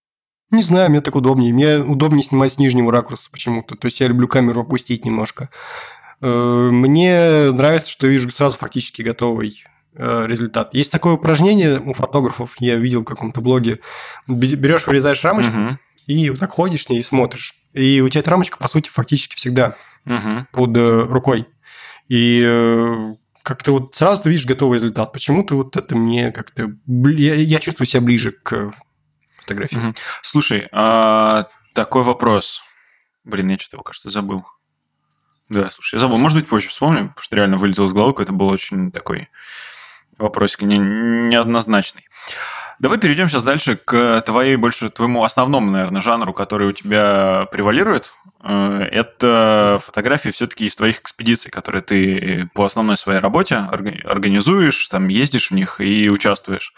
Не знаю, мне так удобнее. Мне удобнее снимать с нижнего ракурса почему-то. То есть я люблю камеру опустить немножко. Э, мне нравится, что вижу сразу фактически готовый результат. Есть такое упражнение у фотографов, я видел в каком-то блоге. Берешь, вырезаешь рамочку, угу. и вот так ходишь и смотришь. И у тебя эта рамочка, по сути, фактически всегда угу. под э, рукой. И э, как-то вот сразу ты видишь готовый результат. Почему-то вот это мне как-то... Я, я чувствую себя ближе к фотографии. Угу. Слушай, а такой вопрос. Блин, я что-то его, кажется, забыл. Да, слушай, я забыл. Может быть, позже вспомню, потому что реально вылетел из головы, это был очень такой вопросик не, неоднозначный. Давай перейдем сейчас дальше к твоей, больше твоему основному, наверное, жанру, который у тебя превалирует. Э, это фотографии все-таки из твоих экспедиций, которые ты по основной своей работе организуешь, там ездишь в них и участвуешь.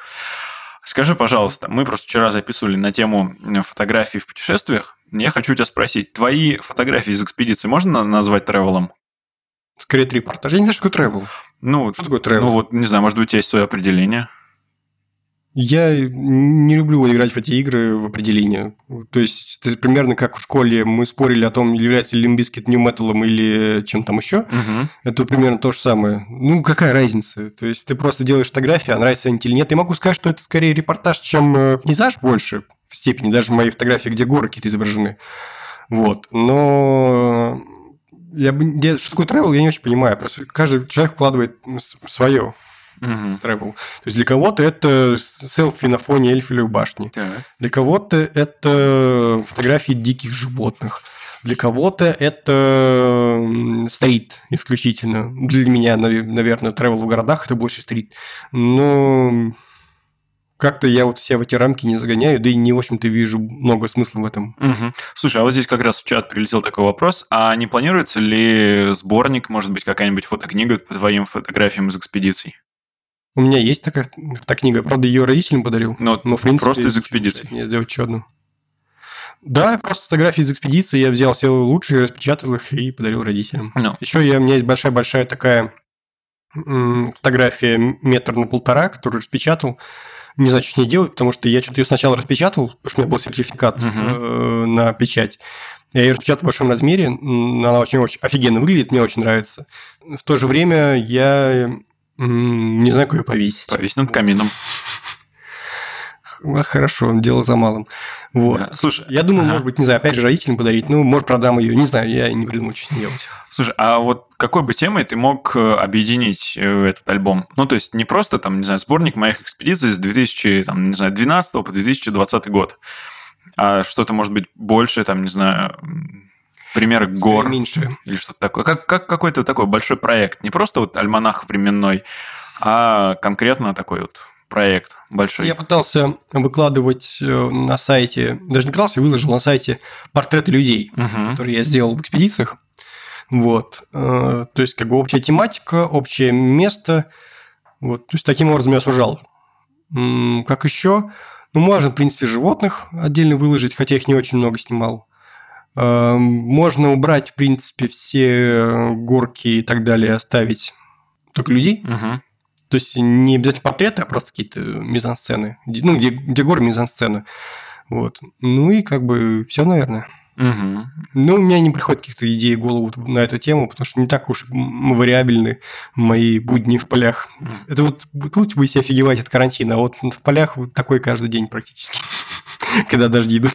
Скажи, пожалуйста, мы просто вчера записывали на тему фотографий в путешествиях. Я хочу тебя спросить, твои фотографии из экспедиции можно назвать travel ом? Скорее, репортаж. Я не знаю, что такое travel. Ну, что такое travel? Ну, вот, не знаю, может быть, у тебя есть свое определение? Я не люблю играть в эти игры в определение. То есть, это примерно как в школе мы спорили о том, является ли Limp Bizkit nu metal ом или чем там еще. Угу. Это примерно то же самое. Ну, какая разница? То есть, ты просто делаешь фотографии, а нравится они или нет. Я могу сказать, что это скорее репортаж, чем э, пейзаж больше в степени, даже моей фотографии, где горы какие-то изображены. Вот. Но я бы, я, что такое travel, я не очень понимаю. Просто каждый человек вкладывает свое uh-huh. travel. То есть для кого-то это селфи на фоне Эльфелевой башни. Uh-huh. Для кого-то это фотографии диких животных. Для кого-то это стрит исключительно. Для меня, наверное, travel в городах это больше стрит. Но как-то я вот себя в эти рамки не загоняю, да и не, в общем-то, вижу много смысла в этом. Угу. Слушай, а вот здесь как раз в чат прилетел такой вопрос, а не планируется ли сборник, может быть, какая-нибудь фотокнига по твоим фотографиям из экспедиций? У меня есть такая фотокнига, правда, ее родителям подарил. Но, но в принципе, просто из экспедиций. Я сделать еще одну. Да, просто фотографии из экспедиции я взял все лучшие, распечатал их и подарил родителям. No. Еще я, у меня есть большая-большая такая фотография метр на полтора, которую распечатал не знаю, что с ней делать, потому что я что-то ее сначала распечатал, потому что у меня был сертификат uh-huh. на печать. Я ее распечатал в большом размере, она очень-очень офигенно выглядит, мне очень нравится. В то же время я не знаю, как ее повесить. Повесить над камином. Хорошо, дело за малым. Вот. Да. Слушай, я думаю, ага. может быть, не знаю, опять же, родителям подарить, ну, может, продам ее, не знаю, я не придумал, что с ней делать. Слушай, а вот какой бы темой ты мог э, объединить э, этот альбом? Ну, то есть не просто там, не знаю, сборник моих экспедиций с 2012 по 2020 год, а что-то, может быть, больше, там, не знаю, примеры гор. Меньше. Или что-то такое. Как, как какой-то такой большой проект. Не просто вот альманах временной, а конкретно такой вот проект большой. Я пытался выкладывать э, на сайте, даже не пытался, выложил на сайте портреты людей, угу. которые я сделал в экспедициях. Вот. Э, то есть, как бы общая тематика, общее место. Вот. То есть, таким образом я сужал. Как еще? Ну, можно, в принципе, животных отдельно выложить, хотя их не очень много снимал. Э, можно убрать, в принципе, все горки и так далее, оставить только людей. Угу. То есть не обязательно портреты, а просто какие-то мизансцены. Ну, где, горы мизансцены. Вот. Ну и как бы все, наверное. Угу. Ну, у меня не приходит каких-то идей в голову на эту тему, потому что не так уж вариабельны мои будни в полях. Это вот тут вы себе офигеваете от карантина, а вот в полях вот такой каждый день практически, когда дожди идут.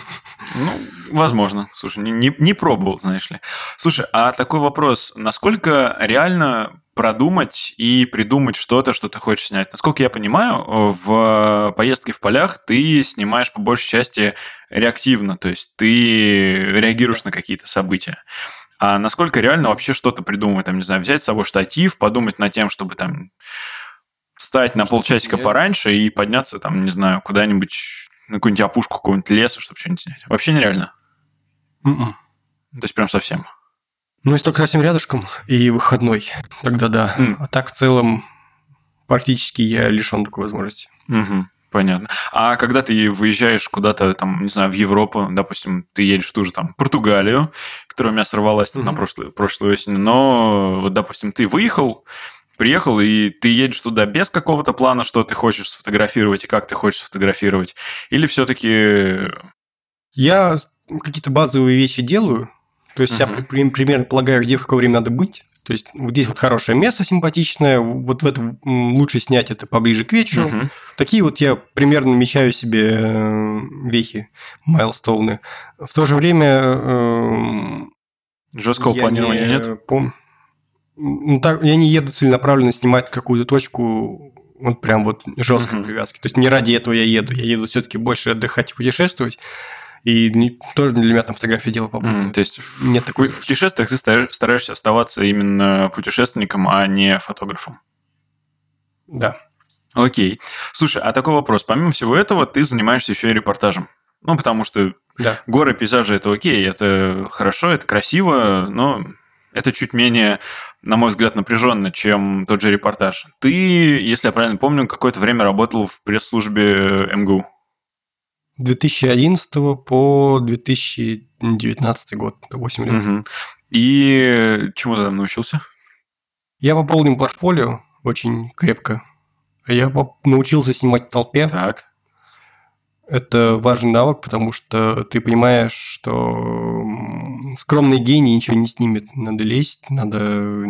Ну, возможно. Слушай, не, не пробовал, знаешь ли. Слушай, а такой вопрос. Насколько реально продумать и придумать что-то, что ты хочешь снять. Насколько я понимаю, в поездке в полях ты снимаешь по большей части реактивно, то есть ты реагируешь на какие-то события. А насколько реально вообще что-то придумать, там, не знаю, взять с собой штатив, подумать над тем, чтобы там встать на полчасика пораньше и подняться там, не знаю, куда-нибудь на какую-нибудь опушку какого-нибудь леса, чтобы что-нибудь снять. Вообще нереально. Mm-mm. М-м. То есть прям совсем. Ну, если только совсем рядышком и выходной, тогда да. Mm. А так в целом практически я лишен такой возможности. Угу, понятно. А когда ты выезжаешь куда-то, там, не знаю, в Европу, допустим, ты едешь в ту же там Португалию, которая у меня сорвалась угу. на прошлую, прошлую осень, но, вот, допустим, ты выехал, приехал, и ты едешь туда без какого-то плана, что ты хочешь сфотографировать и как ты хочешь сфотографировать, или все-таки... Я какие-то базовые вещи делаю, то есть uh-huh. я примерно полагаю, где в какое время надо быть. То есть вот здесь вот хорошее место симпатичное, вот в этом лучше снять это поближе к вечеру. Uh-huh. Такие вот я примерно намечаю себе э, вехи, майлстоуны. В то же время... Э, Жесткого планирования не, нет? Пом... Ну, так, я не еду целенаправленно снимать какую-то точку вот прям вот жесткой uh-huh. привязки. То есть не ради этого я еду. Я еду все-таки больше отдыхать и путешествовать. И тоже для меня там фотография дело по mm, То есть нет в, такой... в путешествиях ты стараешься оставаться именно путешественником, а не фотографом. Да. Окей. Слушай, а такой вопрос. Помимо всего этого, ты занимаешься еще и репортажем. Ну, потому что да. горы, пейзажи – это окей, это хорошо, это красиво, но это чуть менее, на мой взгляд, напряженно, чем тот же репортаж. Ты, если я правильно помню, какое-то время работал в пресс-службе МГУ. 2011 по 2019 год, 8 лет. Угу. И чему ты там научился? Я пополнил портфолио очень крепко. Я научился снимать в толпе. Так. Это важный навык, потому что ты понимаешь, что скромный гений ничего не снимет. Надо лезть, надо...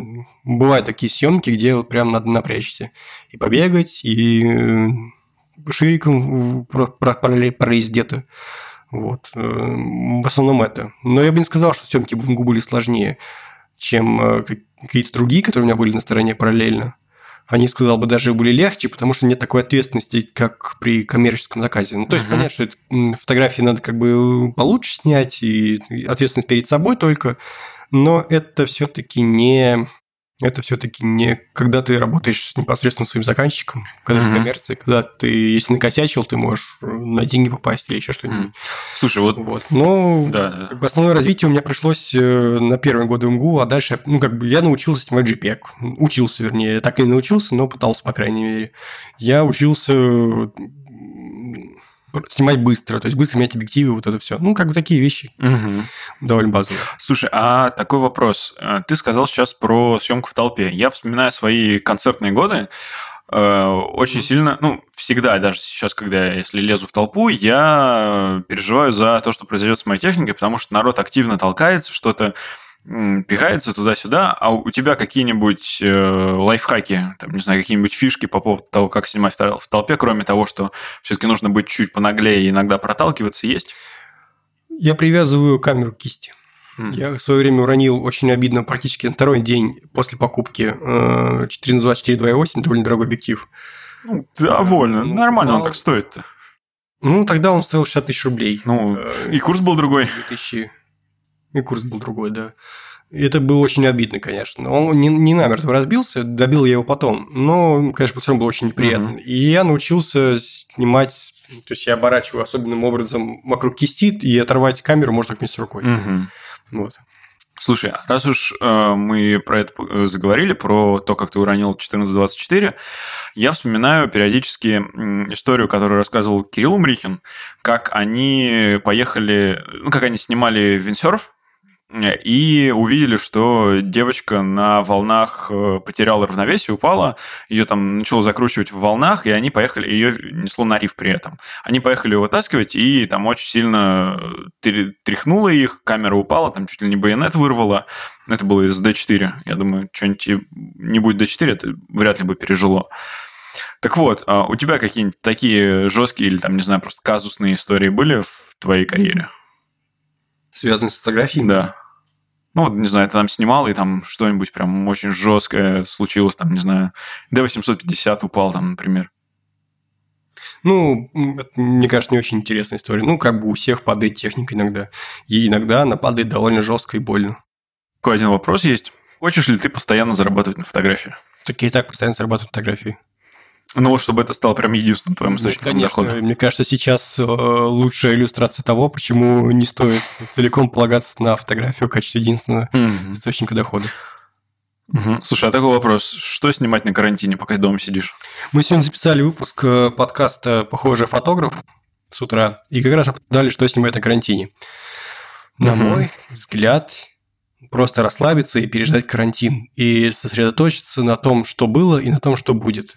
Бывают такие съемки, где вот прям надо напрячься. И побегать, и шириком пролезть где-то. Вот. Э, в основном это. Но я бы не сказал, что съемки МГУ были сложнее, чем э, какие-то другие, которые у меня были на стороне параллельно. Они, сказал бы, даже были легче, потому что нет такой ответственности, как при коммерческом заказе. Ну, то есть, uh-huh. понятно, что это, фотографии надо как бы получше снять, и ответственность перед собой только, но это все-таки не это все-таки не когда ты работаешь непосредственно своим заказчиком, когда mm-hmm. ты коммерция, когда ты, если накосячил, ты можешь на деньги попасть или еще что-нибудь. Mm. Слушай, вот... вот. Ну, да, как бы основное развитие у меня пришлось э, на первые годы МГУ, а дальше, ну, как бы я научился снимать JPEG. Учился, вернее, так и не научился, но пытался, по крайней мере. Я учился снимать быстро, то есть быстро менять объективы, вот это все. Ну, как бы такие вещи угу. довольно базовые. Слушай, а такой вопрос. Э, ты сказал сейчас про съемку в толпе. Я вспоминаю свои концертные годы, э, очень сильно, ну, всегда, даже сейчас, когда я, если лезу в толпу, я переживаю за то, что произойдет с моей техникой, потому что народ активно толкается, что-то пихается туда-сюда, а у тебя какие-нибудь э, лайфхаки, там, не знаю, какие-нибудь фишки по поводу того, как снимать в толпе, кроме того, что все-таки нужно быть чуть понаглее и иногда проталкиваться, есть? Я привязываю камеру к кисти. Mm. Я в свое время уронил очень обидно практически на второй день после покупки 4 на 24 2.8, довольно дорогой объектив. Ну, довольно. Ну, Нормально он так стоит-то. Ну, тогда он стоил 60 тысяч рублей. Ну, э, и курс был другой. 2000... И курс был другой, да. И это было очень обидно, конечно. Он не, не намертво разбился, добил я его потом. Но, конечно, все равно было очень неприятно. Uh-huh. И я научился снимать, то есть я оборачиваю особенным образом вокруг кисти, и оторвать камеру можно вместе с рукой. Uh-huh. Вот. Слушай, а раз уж э, мы про это э, заговорили, про то, как ты уронил 1424, я вспоминаю периодически историю, которую рассказывал Кирилл Умрихин, как они поехали, ну, как они снимали виндсерф, и увидели, что девочка на волнах э, потеряла равновесие, упала, ее там начало закручивать в волнах, и они поехали, ее несло на риф при этом. Они поехали ее вытаскивать, и там очень сильно э, тряхнуло их, камера упала, там чуть ли не байонет вырвала. Это было из D4. Я думаю, что-нибудь не будет D4, это вряд ли бы пережило. Так вот, а у тебя какие-нибудь такие жесткие или там, не знаю, просто казусные истории были в твоей карьере? Связанные с фотографией? Да. Ну, не знаю, ты там снимал, и там что-нибудь прям очень жесткое случилось, там, не знаю, D850 упал там, например. Ну, это, мне кажется, не очень интересная история. Ну, как бы у всех падает техника иногда. И иногда она падает довольно жестко и больно. Такой один вопрос есть. Хочешь ли ты постоянно зарабатывать на фотографии? Так я и так постоянно зарабатываю на фотографии. Ну, вот чтобы это стало прям единственным твоим ну, источником ну, конечно, дохода. Мне кажется, сейчас э, лучшая иллюстрация того, почему не стоит целиком полагаться на фотографию в качестве единственного mm-hmm. источника дохода. Угу. Слушай, а такой вопрос. Что снимать на карантине, пока ты дома сидишь? Мы сегодня записали выпуск э, подкаста «Похожий фотограф» с утра, и как раз обсуждали, что снимать на карантине. На угу. мой взгляд, просто расслабиться и переждать карантин, и сосредоточиться на том, что было, и на том, что будет.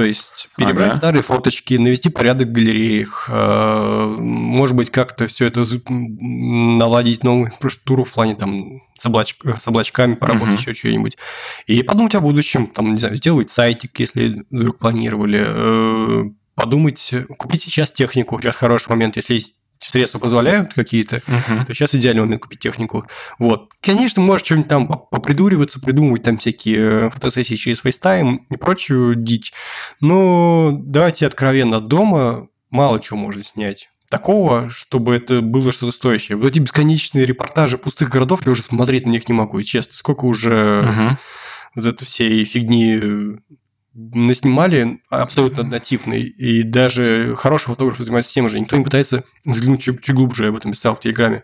То есть перебрать ага. старые фоточки, навести порядок в галереях, э, может быть, как-то все это наладить новую инфраструктуру в плане там с, облач... с облачками, поработать угу. еще что-нибудь. И подумать о будущем, там, не знаю, сделать сайтик, если вдруг планировали, э, подумать, купить сейчас технику, сейчас хороший момент, если есть средства позволяют какие-то, uh-huh. то сейчас идеальный момент купить технику. Вот. Конечно, можешь что-нибудь там попридуриваться, придумывать там всякие э, фотосессии через FaceTime и прочую дичь. Но давайте откровенно, дома мало чего можно снять такого, чтобы это было что-то стоящее. Вот эти бесконечные репортажи пустых городов, я уже смотреть на них не могу, и честно. Сколько уже uh-huh. вот этой всей фигни наснимали абсолютно однотипный, и даже хорошие фотографы занимаются тем же. Никто не пытается взглянуть чуть, чуть глубже, я об этом писал в Телеграме.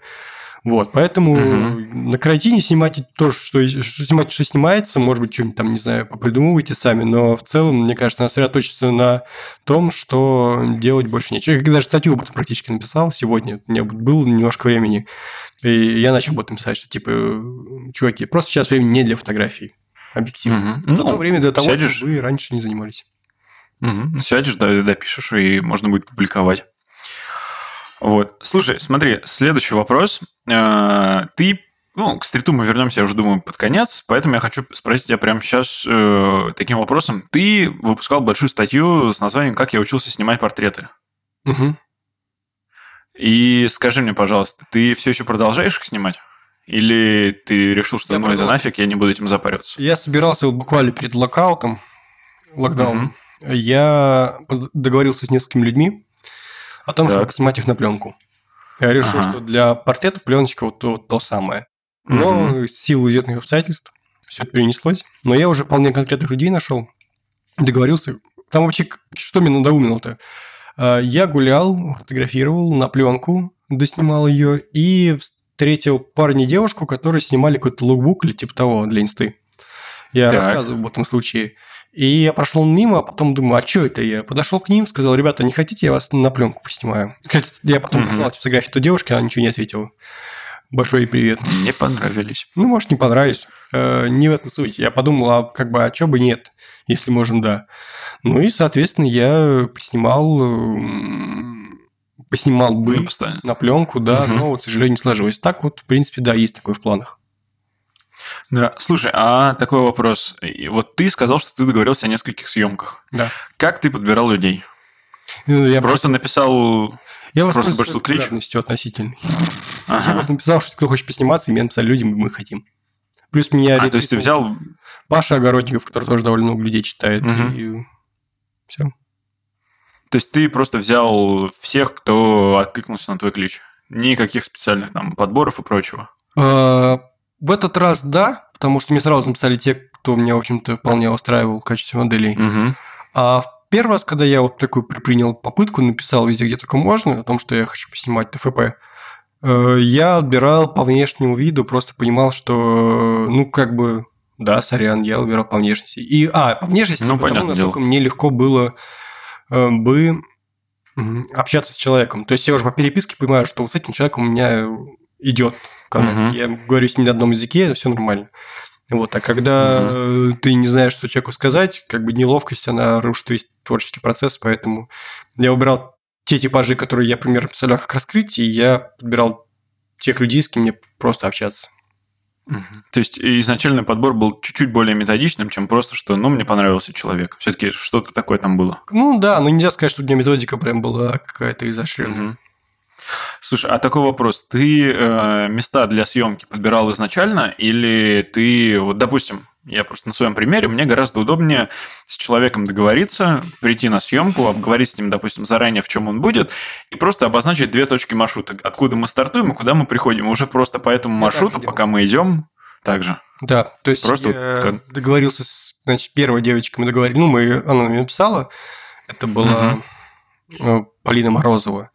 Вот, поэтому угу. на карантине снимайте то, что, что снимать, что снимается, может быть, что-нибудь там, не знаю, попридумывайте сами, но в целом, мне кажется, надо сосредоточиться на том, что делать больше нечего. Я даже статью об этом практически написал сегодня, у меня было немножко времени, и я начал об этом писать, что, типа, чуваки, просто сейчас времени не для фотографий объективно. Угу. Ну, время для того, сядешь... вы раньше не занимались. Угу. Сядешь, да, допишешь, и можно будет публиковать. Вот. Слушай, смотри, следующий вопрос. Э, ты, ну, к стриту мы вернемся, я уже думаю, под конец, поэтому я хочу спросить тебя прямо сейчас э, таким вопросом. Ты выпускал большую статью с названием «Как я учился снимать портреты». Угу. И скажи мне, пожалуйста, ты все еще продолжаешь их снимать? Или ты решил, что я ну это нафиг, я не буду этим запариваться? Я собирался вот буквально перед локаутом, локдауном, угу. я договорился с несколькими людьми о том, так. чтобы снимать их на пленку. Я решил, ага. что для портретов пленочка вот то, то самое. Но угу. в силу известных обстоятельств все перенеслось. Но я уже вполне конкретных людей нашел, договорился. Там вообще что меня надоумило-то? А, я гулял, фотографировал на пленку, доснимал ее и встретил парня и девушку, которые снимали какой-то лукбук или типа того для инсты. Я так. рассказываю об этом случае. И я прошел мимо, а потом думаю, а что это я? Подошел к ним, сказал, ребята, не хотите, я вас на пленку поснимаю? Кстати, я потом угу. послал фотографии той девушке, она ничего не ответила. Большой ей привет. Не понравились. Ну, может, не понравились. Э, не в этом суть. Я подумал, а как бы, а что бы нет, если можем, да. Ну и, соответственно, я поснимал поснимал бы на, на пленку, да, угу. но, вот, к сожалению, не сложилось. Так вот, в принципе, да, есть такое в планах. Да, слушай, а такой вопрос. Вот ты сказал, что ты договорился о нескольких съемках. Да. Как ты подбирал людей? Ну, я просто написал... Я просто бросил клич. относительный. Ага. Я просто написал, что кто хочет посниматься, и мне написали люди, мы хотим. Плюс меня... А, то есть ты взял... Паша Огородников, который тоже довольно много людей читает. Угу. И все. То есть ты просто взял всех, кто откликнулся на твой клич? Никаких специальных там подборов и прочего? А, в этот раз да, потому что мне сразу написали те, кто меня, в общем-то, вполне устраивал в качестве моделей. Угу. А в первый раз, когда я вот такую принял попытку, написал везде, где только можно, о том, что я хочу поснимать ТФП, э, я отбирал по внешнему виду, просто понимал, что, ну, как бы, да, сорян, я выбирал по внешности. И, а, по внешности, ну, потому, понятно насколько дело. мне легко было бы общаться с человеком. То есть я уже по переписке понимаю, что вот с этим человеком у меня идет. Угу. Я говорю с ним на одном языке, все нормально. Вот, а когда угу. ты не знаешь, что человеку сказать, как бы неловкость, она рушит весь творческий процесс, поэтому я выбирал те типажи, которые я примерно представлял как раскрыть, и я подбирал тех людей, с кем мне просто общаться. То есть изначальный подбор был чуть-чуть более методичным, чем просто, что, ну, мне понравился человек. Все-таки что-то такое там было. Ну да, но нельзя сказать, что у меня методика прям была какая-то изощренная. Угу. Слушай, а такой вопрос. Ты э, места для съемки подбирал изначально или ты, вот, допустим, я просто на своем примере, мне гораздо удобнее с человеком договориться, прийти на съемку, обговорить с ним, допустим, заранее, в чем он будет, и просто обозначить две точки маршрута, откуда мы стартуем и куда мы приходим. Уже просто по этому маршруту, пока мы идем, также. Да, то есть просто я как... договорился с, значит, первой девочкой, мы договорились, ну, мы, она мне написала, это была угу. Полина Морозова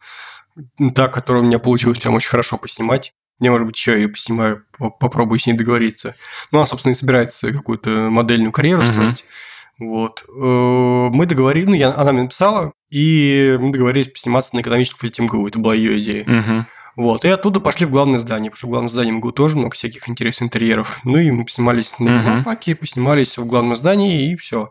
та, которая у меня получилось прям очень хорошо поснимать. Я, может быть, еще ее поснимаю, попробую с ней договориться. Ну, она, собственно, и собирается какую-то модельную карьеру uh-huh. строить. Вот. Э, мы договорились, ну, я, она мне написала, и мы договорились посниматься на экономическом филите МГУ. Это была ее идея. Uh-huh. Вот. И оттуда пошли в главное здание, потому что в главном здании МГУ тоже много всяких интересных интерьеров. Ну, и мы поснимались на uh-huh. факе, поснимались в главном здании, и все.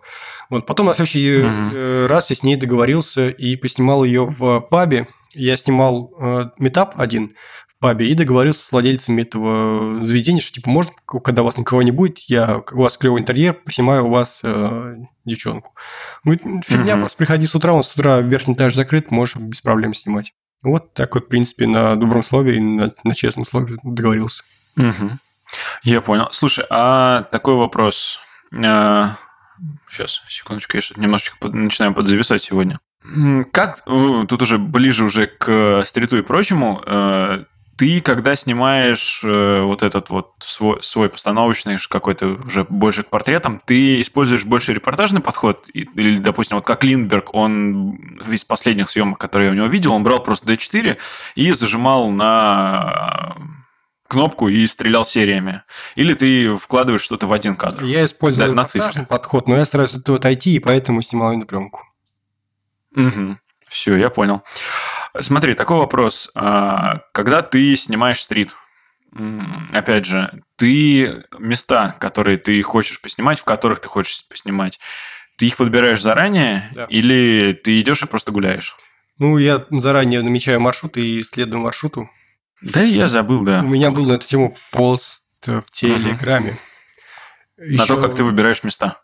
Вот. Потом на следующий uh-huh. раз я с ней договорился и поснимал ее в пабе я снимал э, метап один пабе и договорился с владельцами этого заведения, что типа можно, когда у вас никого не будет, я у вас клевый интерьер, поснимаю у вас э, девчонку. Говорит, фигня, угу. просто приходи с утра, он с утра верхний этаж закрыт, можешь без проблем снимать. Вот так вот, в принципе, на добром слове и на, на честном слове договорился. Угу. Я понял. Слушай, а такой вопрос. Сейчас, э, секундочку, я немножечко под, начинаю подзависать сегодня. Как, э, тут уже ближе уже к стриту и прочему, э, ты, когда снимаешь э, вот этот вот свой, свой постановочный какой-то уже больше к портретам, ты используешь больше репортажный подход? Или, допустим, вот как Линдберг, он из последних съемок, которые я у него видел, он брал просто D4 и зажимал на кнопку и стрелял сериями. Или ты вкладываешь что-то в один кадр. Я использую да, репортажный подход, но я стараюсь от этого отойти, и поэтому снимал на пленку. Угу. Все, я понял. Смотри, такой вопрос. А, когда ты снимаешь стрит, опять же, ты места, которые ты хочешь поснимать, в которых ты хочешь поснимать, ты их подбираешь заранее да. или ты идешь и просто гуляешь? Ну, я заранее намечаю маршрут и следую маршруту. Да, я забыл, да. У меня был на эту тему пост в Телеграме. Угу. Еще... На то, как ты выбираешь места.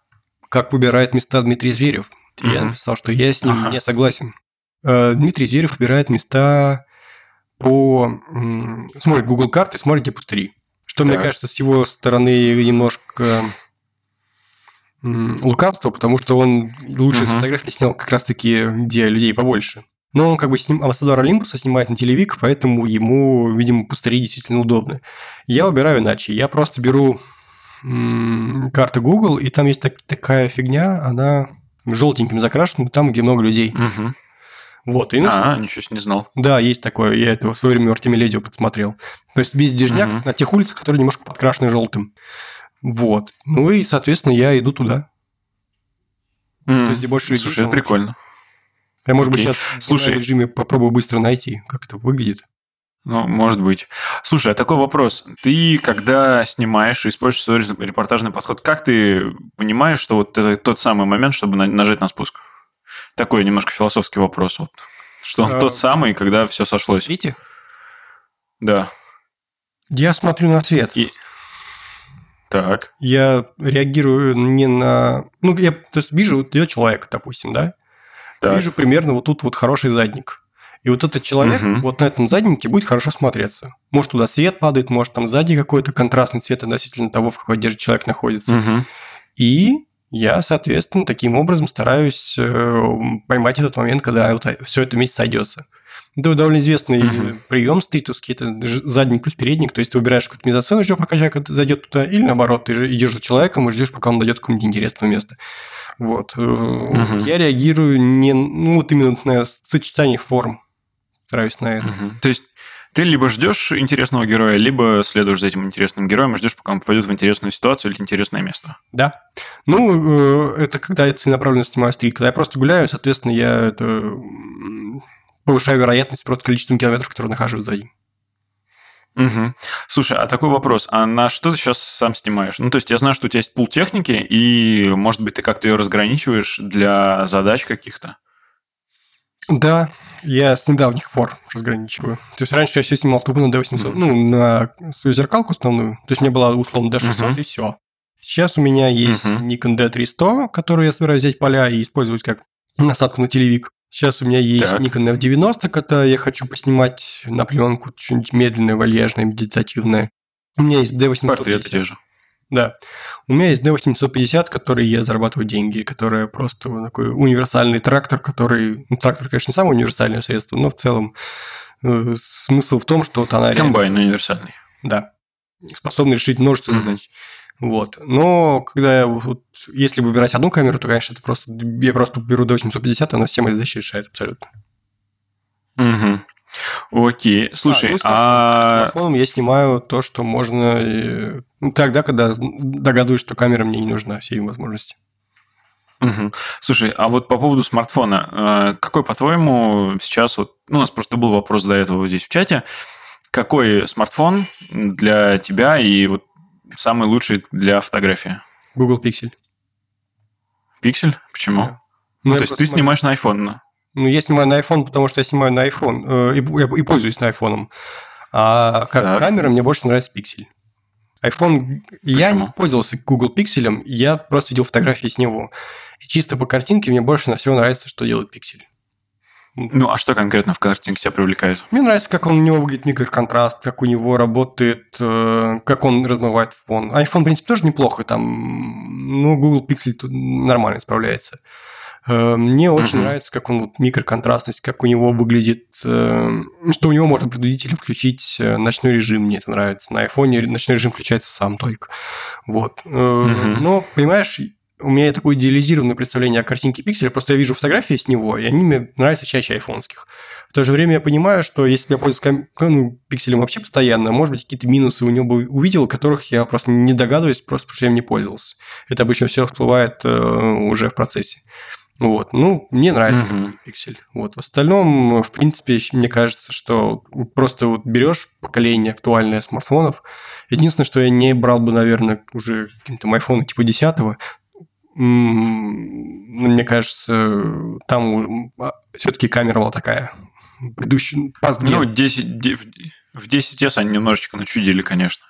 Как выбирает места Дмитрий Зверев. Mm-hmm. Я написал, что я с ним ага. не согласен. Э, Дмитрий Зверев выбирает места по... Смотрит Google карты, смотрит где пустыри. Что, так. мне кажется, с его стороны немножко лукавство, потому что он лучшие uh-huh. фотографии снял как раз-таки, где людей побольше. Но он как бы сним... амбассадор Олимпуса снимает на телевик, поэтому ему, видимо, пустыри действительно удобны. Я выбираю иначе. Я просто беру м- карты Google, и там есть так- такая фигня, она желтеньким закрашенным, там, где много людей. Угу. Вот, и а, ничего себе не знал. Да, есть такое, я это в свое время Артемиледио подсмотрел. То есть весь Дежняк угу. на тех улицах, которые немножко подкрашены желтым. Вот. Ну и, соответственно, я иду туда. Mm. То есть, где больше людей. Слушай, это прикольно. Я, может Окей. быть, сейчас Слушай, в режиме попробую быстро найти, как это выглядит. Ну, может быть. Слушай, а такой вопрос. Ты, когда снимаешь и используешь свой репортажный подход, как ты понимаешь, что вот это тот самый момент, чтобы нажать на спуск? Такой немножко философский вопрос. Вот. Что он а, тот самый, когда все сошлось? Видите? Да. Я смотрю на цвет. И... Так. Я реагирую не на... Ну, я то есть вижу, вот идет человек, допустим, да? Так. Вижу примерно вот тут вот хороший задник. И вот этот человек угу. вот на этом заднике будет хорошо смотреться. Может, туда свет падает, может, там сзади какой-то контрастный цвет относительно того, в какой одежде человек находится. Угу. И я, соответственно, таким образом стараюсь э, поймать этот момент, когда вот все это вместе сойдется. Это довольно известный uh-huh. прием стритуский, это задник плюс передник, то есть ты выбираешь какую-то мизосцену, ждешь, пока человек зайдет туда, или наоборот, ты же идешь за человеком и ждешь, пока он дойдет к какому-нибудь интересному месту. Вот. Uh-huh. Я реагирую не, ну, вот именно на сочетание форм, стараюсь на это. Uh-huh. То есть ты либо ждешь интересного героя, либо следуешь за этим интересным героем и ждешь, пока он попадет в интересную ситуацию или интересное место. Да. Ну, э, это когда я целенаправленно снимаю стрит. Когда я просто гуляю, соответственно, я это повышаю вероятность просто количеством километров, которые нахожу сзади. Угу. Слушай, а такой вопрос, а на что ты сейчас сам снимаешь? Ну, то есть я знаю, что у тебя есть пул техники, и, может быть, ты как-то ее разграничиваешь для задач каких-то? Да, я с недавних пор разграничиваю. То есть раньше я все снимал тупо на D800, mm-hmm. ну, на свою зеркалку основную. То есть меня была условно D600 mm-hmm. и все. Сейчас у меня есть mm-hmm. Nikon D300, который я собираюсь взять поля и использовать как насадку на телевик. Сейчас у меня есть так. Nikon F90, который я хочу поснимать на пленку, что-нибудь медленное, вальяжное, медитативное. У меня есть D850. Портреты те же. Да. У меня есть D850, который я зарабатываю деньги, который просто такой универсальный трактор, который... Ну, трактор, конечно, не самое универсальное средство, но в целом э, смысл в том, что вот она... Комбайн реально, универсальный. Да. Способный решить множество mm-hmm. задач. Вот. Но когда я вот, если выбирать одну камеру, то, конечно, это просто я просто беру до 850, она всем задачи решает абсолютно. Угу. Окей. Слушай, а... Ну, а... Смартфоном я снимаю то, что можно ну, тогда, когда догадываюсь, что камера мне не нужна, все ее возможности. Угу. Слушай, а вот по поводу смартфона, э, какой, по-твоему, сейчас вот, ну, у нас просто был вопрос до этого здесь в чате, какой смартфон для тебя и вот самый лучший для фотографии? Google Pixel. Pixel? Почему? Да. Ну, ну то есть ты смотрю. снимаешь на iPhone? Ну, я снимаю на iPhone, потому что я снимаю на iPhone э, и, и пользуюсь на iPhone. А как так. камера мне больше нравится Pixel. iPhone... Почему? Я не пользовался Google Pixel, я просто видел фотографии с него. И чисто по картинке мне больше всего нравится, что делает Pixel. Ну, а что конкретно в картинке тебя привлекает? Мне нравится, как он, у него выглядит микроконтраст, как у него работает, э, как он размывает фон. iPhone, в принципе, тоже неплохо, там, ну, Google Pixel тут нормально справляется. Э, мне очень uh-huh. нравится, как он вот микроконтрастность, как у него выглядит, э, что у него можно предупредительно включить э, ночной режим, мне это нравится. На iPhone ночной режим включается сам только. Вот. Uh-huh. Но, понимаешь, у меня такое идеализированное представление о картинке пикселя, просто я вижу фотографии с него, и они мне нравятся чаще айфонских. В то же время я понимаю, что если я пользуюсь ну, пикселем вообще постоянно, может быть, какие-то минусы у него бы увидел, которых я просто не догадываюсь, просто потому что я им не пользовался. Это обычно все всплывает э, уже в процессе. Вот. Ну, мне нравится uh-huh. пиксель. Вот. В остальном, в принципе, мне кажется, что просто вот берешь поколение актуальное смартфонов. Единственное, что я не брал бы, наверное, уже каким-то iPhone типа 10 ну, мне кажется, там а, все-таки камера была такая. Предыдущий Ну, 10, в 10S они немножечко начудили, конечно.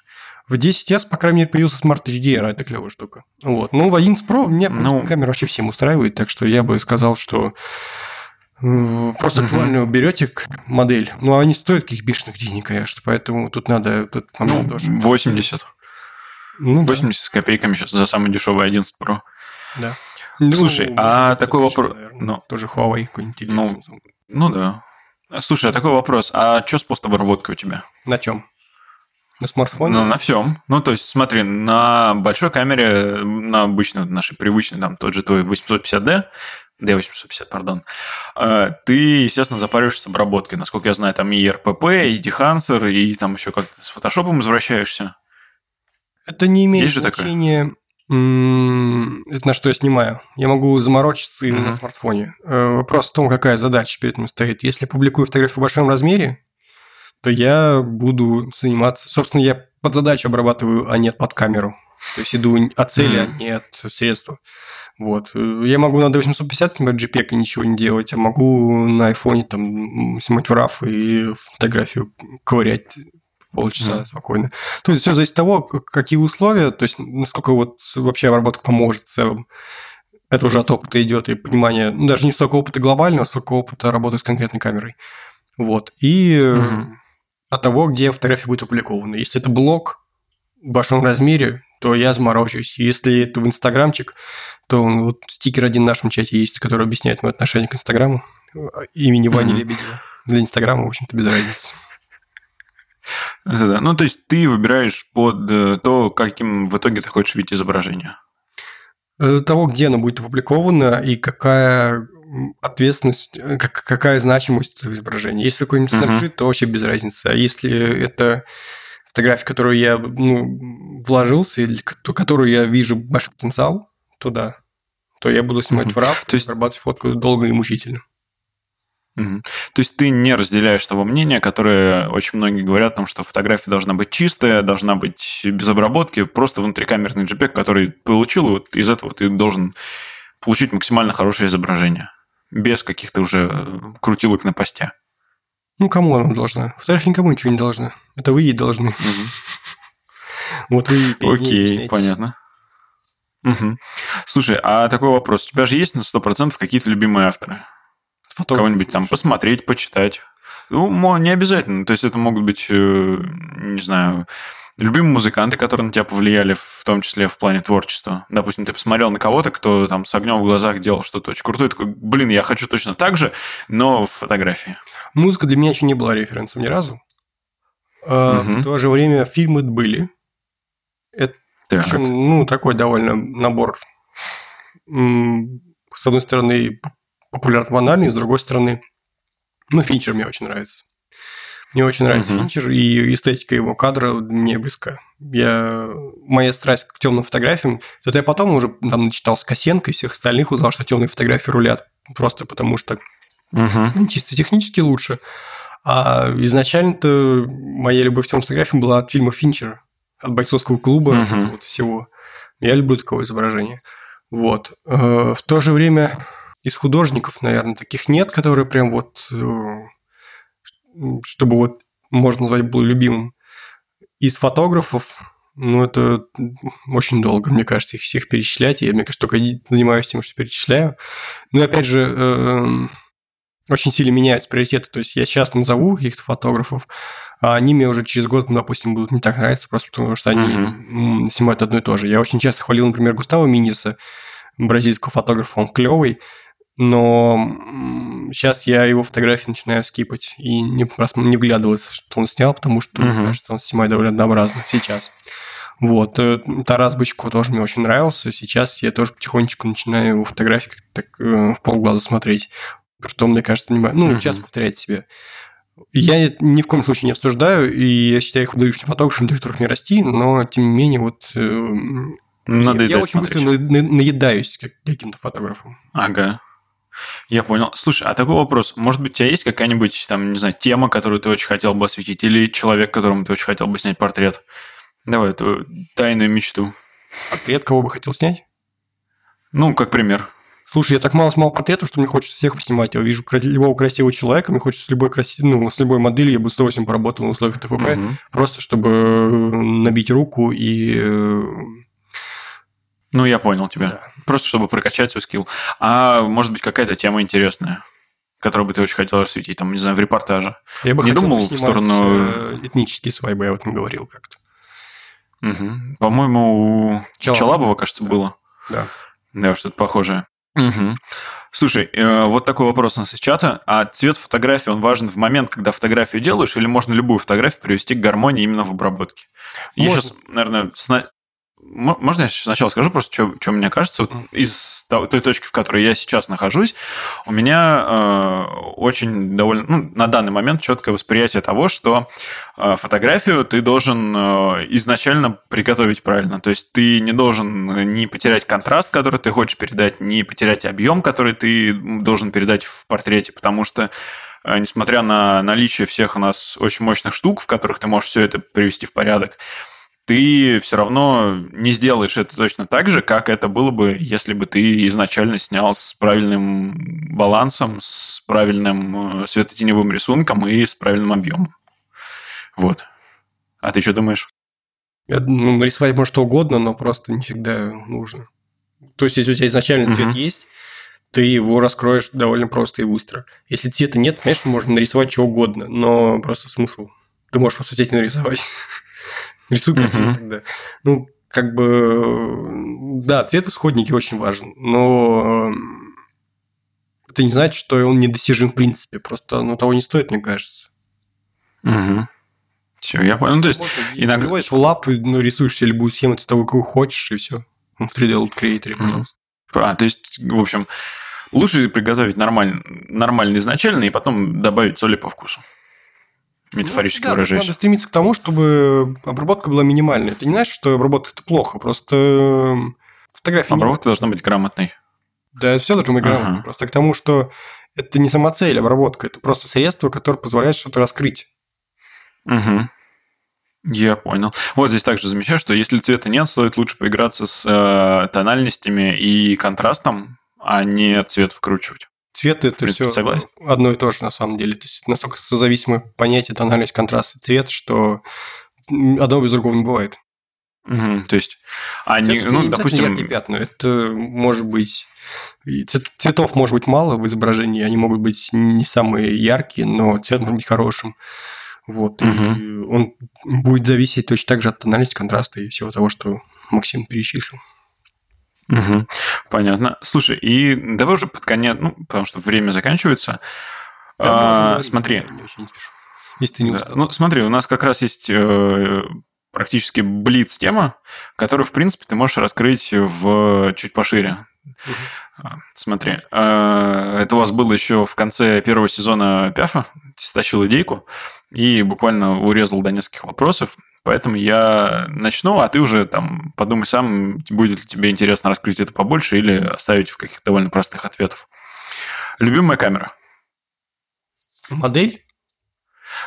В 10S, по крайней мере, появился Smart HDR, это клевая штука. Вот. Ну, в 11 Pro мне ну, камера вообще всем устраивает, так что я бы сказал, что просто актуальную uh берете модель. Ну, они стоят каких бешеных денег, конечно, поэтому тут надо момент ну, тоже. 80. Ну, 80 да. с копейками сейчас за самый дешевый 11 Pro. Да. Ну, Слушай, а такой вопрос... Ну, тоже Huawei какой-нибудь. Ну, ну да. Слушай, а такой вопрос. А что с постобработкой у тебя? На чем? На смартфоне? Ну, на всем. Ну, то есть, смотри, на большой камере, на обычной, нашей привычной, там, тот же твой 850D, D850, пардон, э, ты, естественно, запариваешься с обработкой. Насколько я знаю, там и RPP, и Dehancer, и там еще как-то с фотошопом возвращаешься. Это не имеет Есть значения это на что я снимаю. Я могу заморочиться именно uh-huh. на смартфоне. Э, вопрос в том, какая задача перед ним стоит. Если публикую фотографию в большом размере, то я буду заниматься... Собственно, я под задачу обрабатываю, а нет под камеру. То есть иду от цели, mm-hmm. а не от средства. Вот. Я могу на D850 снимать JPEG и ничего не делать, а могу на iPhone там снимать в RAW и фотографию ковырять полчаса mm. спокойно. То есть все зависит от того, какие условия, то есть насколько вот вообще обработка поможет в целом. Это уже от опыта идет и понимание, ну, даже не столько опыта глобального, сколько опыта работы с конкретной камерой. Вот. И mm от того, где фотография будет опубликована. Если это блог в большом размере, то я заморочусь. Если это в Инстаграмчик, то вот стикер один в нашем чате есть, который объясняет мое отношение к Инстаграму имени Вани mm-hmm. Лебедева. Для Инстаграма, в общем-то, без разницы. Да, ну, то есть ты выбираешь под э, то, каким в итоге ты хочешь видеть изображение. Э, того, где оно будет опубликовано и какая ответственность, э, какая значимость этого изображения. Если какой-нибудь снапшит, uh-huh. то вообще без разницы. А если это фотография, которую я ну, вложился, или которую я вижу большой потенциал, то да. То я буду снимать uh-huh. в RAW, то есть обрабатывать фотку долго и мучительно. Угу. То есть ты не разделяешь того мнения, которое очень многие говорят о том, что фотография должна быть чистая, должна быть без обработки, просто внутрикамерный JPEG, который получил, и вот из этого ты должен получить максимально хорошее изображение, без каких-то уже э, крутилок на посте. Ну, кому она должна? Фотография никому ничего не должна. Это вы ей должны. Вот вы Окей, понятно. Слушай, а такой вопрос. У тебя же есть на 100% какие-то любимые авторы? Кого-нибудь там посмотреть, почитать. Ну, не обязательно. То есть это могут быть, э, не знаю, любимые музыканты, которые на тебя повлияли, в том числе в плане творчества. Допустим, ты посмотрел на кого-то, кто там с огнем в глазах делал что-то очень крутое, такой, блин, я хочу точно так же, но в фотографии. Музыка для меня еще не была референсом ни разу. А угу. В то же время фильмы были. Это так. ну, такой довольно набор, с одной стороны, популярно-банальный, с другой стороны, ну, Финчер мне очень нравится. Мне очень нравится uh-huh. Финчер, и эстетика его кадра мне близка. Я... Моя страсть к темным фотографиям, это я потом уже там начитался Косенко и всех остальных, узнал, что темные фотографии рулят, просто потому что uh-huh. чисто технически лучше. А изначально-то моя любовь к темным фотографиям была от фильма Финчера, от бойцовского клуба, uh-huh. вот всего. Я люблю такое изображение. Вот. Э, в то же время из художников, наверное, таких нет, которые прям вот, э, чтобы вот можно назвать был любимым. Из фотографов, ну, это очень долго, мне кажется, их всех перечислять. Я, мне кажется, только занимаюсь тем, что перечисляю. Ну и опять же, э, очень сильно меняются приоритеты. То есть я сейчас назову каких-то фотографов, а они мне уже через год, допустим, будут не так нравиться, просто потому что они uh-huh. снимают одно и то же. Я очень часто хвалил, например, Густава Миниса, бразильского фотографа, он клевый, но сейчас я его фотографии начинаю скипать и не, просто не вглядываться, что он снял, потому что, uh-huh. мне кажется, он снимает довольно однообразно сейчас. Вот. Э, Тарас Бычко тоже мне очень нравился. Сейчас я тоже потихонечку начинаю его фотографии так э, в полглаза смотреть. Что, мне кажется, не... ну, uh-huh. часто повторяет себе. Я ни в коем случае не обсуждаю, и я считаю их выдающимся фотографами, до которых не расти, но, тем не менее, вот э, Надо я, я очень смотреть. быстро наедаюсь каким-то фотографом. Ага. Я понял. Слушай, а такой вопрос. Может быть, у тебя есть какая-нибудь, там, не знаю, тема, которую ты очень хотел бы осветить, или человек, которому ты очень хотел бы снять портрет? Давай эту тайную мечту. Портрет кого бы хотел снять? Ну, как пример. Слушай, я так мало снимал портретов, что мне хочется всех поснимать. Я вижу любого красивого человека, мне хочется с любой, краси... ну, с любой моделью, я бы с удовольствием поработал на условиях ТФП, угу. просто чтобы набить руку и э, ну, я понял тебя. Да. Просто чтобы прокачать свой скилл. А может быть, какая-то тема интересная, которую бы ты очень хотел осветить, там, не знаю, в репортаже. Я бы не думал в сторону... Э, этнические свадьбы, я об этом говорил как-то. Угу. По-моему, у Челабова, Челабова кажется, да. было. Да. Да, что-то похожее. Угу. Слушай, э, вот такой вопрос у нас из чата. А цвет фотографии, он важен в момент, когда фотографию делаешь, или можно любую фотографию привести к гармонии именно в обработке? Можно. Я сейчас, наверное, сна... Можно я сначала скажу просто, что, что мне кажется, вот из той точки, в которой я сейчас нахожусь, у меня э, очень довольно, ну, на данный момент четкое восприятие того, что э, фотографию ты должен э, изначально приготовить правильно. То есть ты не должен не потерять контраст, который ты хочешь передать, не потерять объем, который ты должен передать в портрете, потому что э, несмотря на наличие всех у нас очень мощных штук, в которых ты можешь все это привести в порядок, ты все равно не сделаешь это точно так же, как это было бы, если бы ты изначально снял с правильным балансом, с правильным э, светотеневым рисунком и с правильным объемом. Вот. А ты что думаешь? Ну, рисовать может что угодно, но просто не всегда нужно. То есть, если у тебя изначально цвет угу. есть, ты его раскроешь довольно просто и быстро. Если цвета нет, конечно, можно нарисовать что угодно, но просто смысл. Ты можешь просто и нарисовать. Рисуй картину тогда. Ну, как бы, да, цвет в исходнике очень важен, но это не значит, что он недостижим в принципе. Просто оно того не стоит, мне кажется. Угу. Все, я понял. Ну, то есть, иногда... Приводишь в лап, ну, рисуешь себе любую схему того, какую хочешь, и все. В 3D Loot Creator, пожалуйста. А, то есть, в общем, лучше приготовить нормально, нормально изначально и потом добавить соли по вкусу. Метафорически ну, да, выражаясь. Надо стремиться к тому, чтобы обработка была минимальной. Это не значит, что обработка это плохо, просто эм, фотография... Обработка должна быть грамотной. Да, все должно быть грамотно. Ага. Просто к тому, что это не самоцель обработка, это просто средство, которое позволяет что-то раскрыть. Угу. Я понял. Вот здесь также замечаю, что если цвета нет, стоит лучше поиграться с э, тональностями и контрастом, а не цвет вкручивать. Цвет это принципе, все согласен. одно и то же на самом деле. То есть настолько созависимое понятие тональность, контраст и цвет, что одно без другого не бывает. Угу, то есть они, цвет, ну, не допустим... яркие пятна. Это может быть... Цветов может быть мало в изображении, они могут быть не самые яркие, но цвет может быть хорошим. Вот. Угу. Он будет зависеть точно так же от тональности, контраста и всего того, что Максим перечислил. Угу. Понятно. Слушай, и давай уже под конец, ну, потому что время заканчивается. Да, а, смотри. Я не спешу. Если ты не да. Ну, смотри, у нас как раз есть э, практически блиц-тема, которую, в принципе, ты можешь раскрыть в чуть пошире. Угу. Смотри, э, это у вас было еще в конце первого сезона Пяфа, стащил идейку и буквально урезал до нескольких вопросов. Поэтому я начну, а ты уже там подумай сам, будет ли тебе интересно раскрыть это побольше или оставить в каких-то довольно простых ответов. Любимая камера? Модель?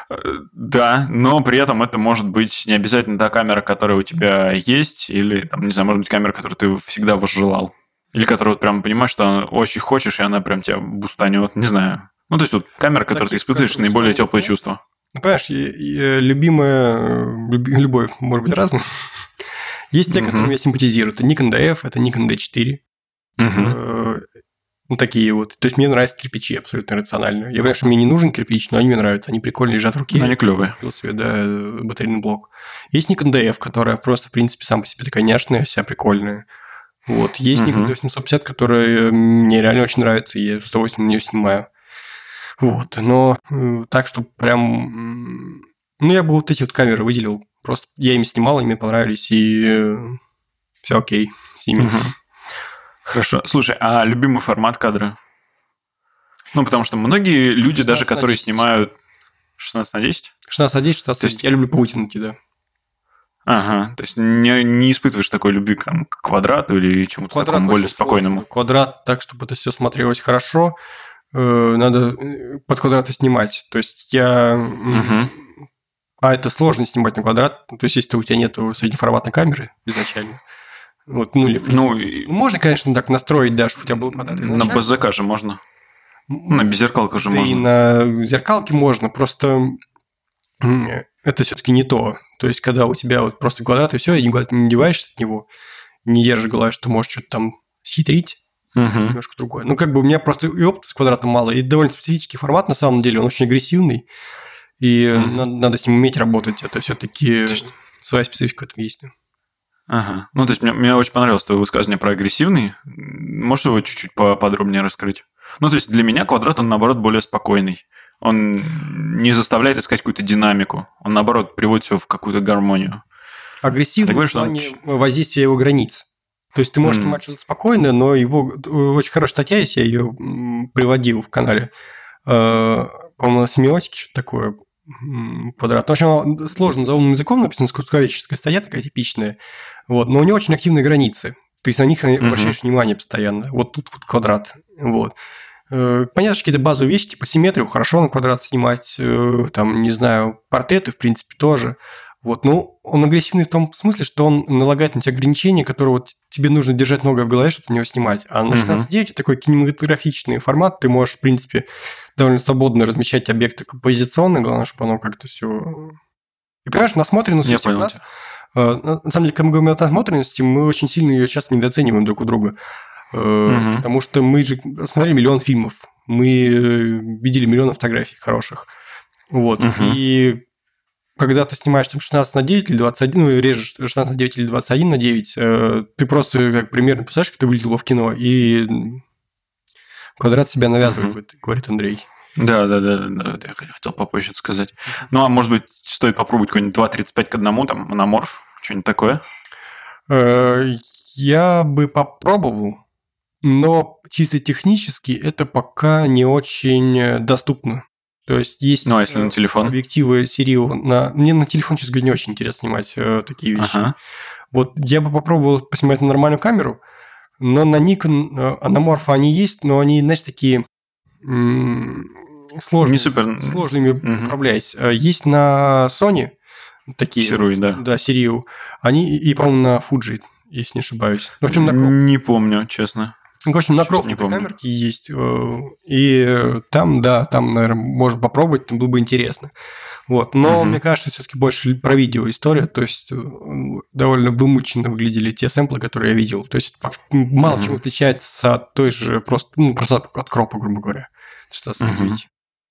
Э, да, но при этом это может быть не обязательно та камера, которая у тебя есть, или, там, не знаю, может быть, камера, которую ты всегда возжелал. Или которую вот прям понимаешь, что очень хочешь, и она прям тебя бустанет, не знаю. Ну, то есть вот камера, которую ты испытываешь наиболее теплые чувства. Ну, понимаешь, любимая, любовь может быть разная. Есть те, которым я симпатизирую. Это Nikon DF, это Nikon D4. Э, ну, такие вот. То есть, мне нравятся кирпичи абсолютно рационально. Я понимаю, что мне не нужен кирпич, но они мне нравятся. Они прикольно лежат в руке. Они клевые. Себе, да, батарейный блок. Есть Nikon DF, которая просто, в принципе, сам по себе такая няшная, вся прикольная. Вот. Есть Nikon D750, которая мне реально очень нравится, и я с удовольствием на нее снимаю. Вот, но так, что прям... Ну, я бы вот эти вот камеры выделил. Просто я ими снимал, они мне понравились, и э, все окей с ними. Угу. Хорошо. Слушай, а любимый формат кадра? Ну, потому что многие люди, даже которые снимают 16 на 10? 16 на 10, 16 на 10. Есть... Я люблю по да. Ага, то есть не, не испытываешь такой любви там, к квадрату или чему-то такому более спокойному? Квадрат так, чтобы это все смотрелось хорошо. Э, надо э, под квадраты снимать. То есть я... Угу. А это сложно снимать на квадрат. То есть если у тебя нет среднеформатной камеры изначально. Вот, ну, или, ну, можно, конечно, так настроить, да, чтобы у тебя был квадрат изначально. На БЗК же можно. На беззеркалка же да можно. И на зеркалке можно, просто это все-таки не то. То есть, когда у тебя вот просто квадрат и все, и никуда не деваешься от него, не держишь головы, что можешь что-то там схитрить, угу. немножко другое. Ну, как бы у меня просто и опыта с квадратом мало, и довольно специфический формат, на самом деле, он очень агрессивный, и угу. надо, надо с ним уметь работать. Это все-таки есть... своя специфика в этом есть. Ага. Ну, то есть, мне, мне очень понравилось твое высказывание про агрессивный. Можешь его чуть-чуть поподробнее раскрыть? Ну, то есть, для меня квадрат, он, наоборот, более спокойный. Он не заставляет искать какую-то динамику. Он, наоборот, приводит все в какую-то гармонию. Агрессивный в плане он... воздействия его границ. То есть ты можешь mm. что-то спокойно, но его э, очень хорошая статья, если я ее приводил в канале. Э, по-моему, на семиотике что-то такое квадрат. В общем, сложно за умным языком написано скучковеческая статья такая типичная. Вот, но у него очень активные границы. То есть на них обращаешь mm-hmm. внимание постоянно. Вот тут вот квадрат. Вот. Э, понятно, что какие-то базовые вещи, типа симметрию хорошо на квадрат снимать, там, не знаю, портреты, в принципе, тоже. Вот, ну, он агрессивный в том смысле, что он налагает на тебя ограничения, которые вот тебе нужно держать многое в голове, чтобы на него снимать. А на 16.9 угу. такой кинематографичный формат, ты можешь, в принципе, довольно свободно размещать объекты композиционно, главное, чтобы оно как-то все И понимаешь, насмотренность у всех нас... Э, на самом деле, когда мы говорим о насмотренности, мы очень сильно ее часто недооцениваем друг у друга. Угу. Потому что мы же смотрели миллион фильмов, мы видели миллион фотографий хороших. Вот. Угу. И когда ты снимаешь там 16 на 9 или 21, ну, режешь 16 на 9 или 21 на 9, э, ты просто как примерно представляешь, как ты выглядел в кино, и квадрат себя навязывает, угу. говорит Андрей. Да, да, да, да, я хотел попозже сказать. Ну, а может быть, стоит попробовать какой-нибудь 2.35 к одному, там, мономорф, что-нибудь такое? Э, я бы попробовал, но чисто технически это пока не очень доступно. То есть есть ну, а если на э, телефон? объективы Сирио. На... Мне на телефон, честно говоря, не очень интересно снимать э, такие вещи. Ага. Вот я бы попробовал поснимать на нормальную камеру, но на Nikon э, аноморфы они есть, но они, знаешь, такие сложные, не супер... сложными угу. управлять. Э, есть на Sony такие. Сируи, да. Да, Сирию. Они и, по-моему, на Fuji, если не ошибаюсь. Ну, в общем, на Не помню, честно. Ну, в общем, на крупной камерке есть. Э, и там, да, там, наверное, можно попробовать, там было бы интересно. Вот. Но угу. мне кажется, все-таки больше про видео история. То есть э, довольно вымученно выглядели те сэмплы, которые я видел. То есть мало угу. чем отличается от той же просто, ну, просто от кропа, грубо говоря. Что угу.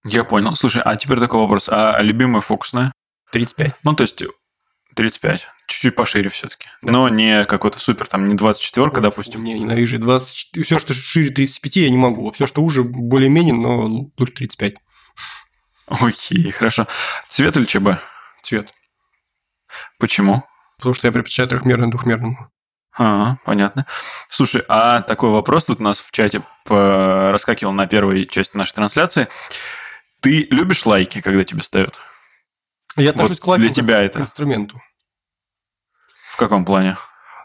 Я понял. Слушай, а теперь такой вопрос. А любимая фокусная? 35. Ну, то есть 35 чуть-чуть пошире все-таки. Да. Но не какой-то супер, там, не 24 Ой, допустим. Не, ненавижу. 24, все, что шире 35, я не могу. Все, что уже, более-менее, но лучше 35. Окей, хорошо. Цвет или ЧБ? Цвет. Почему? Потому что я предпочитаю трехмерную двухмерному. А, понятно. Слушай, а такой вопрос тут у нас в чате раскакивал на первой части нашей трансляции. Ты любишь лайки, когда тебе ставят? Я отношусь вот к лайкам для тебя это. инструменту каком плане?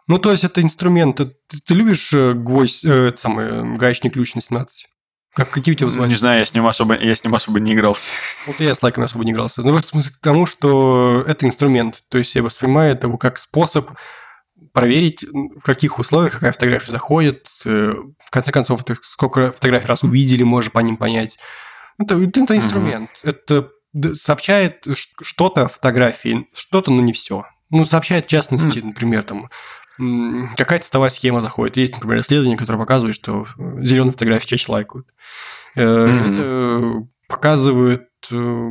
Ну, то есть, это инструмент. Ты, ты любишь э, гвоздь, э, самый гаечный ключ на 17? Как, какие у тебя вызывают? Не знаю, я с ним особо, я с ним особо не игрался. Вот я с лайками особо не игрался. Ну, в смысле к тому, что это инструмент. То есть, я воспринимаю его как способ проверить, в каких условиях какая фотография заходит. Э, в конце концов, ты сколько фотографий раз увидели, можешь по ним понять. Это, это инструмент. Угу. Это сообщает что-то фотографии, что-то, но не все. Ну, сообщает в частности, например, там, какая-то цветовая схема заходит. Есть, например, исследование, которое показывает, что зеленые фотографии чаще лайкают. Mm-hmm. Это показывает, э,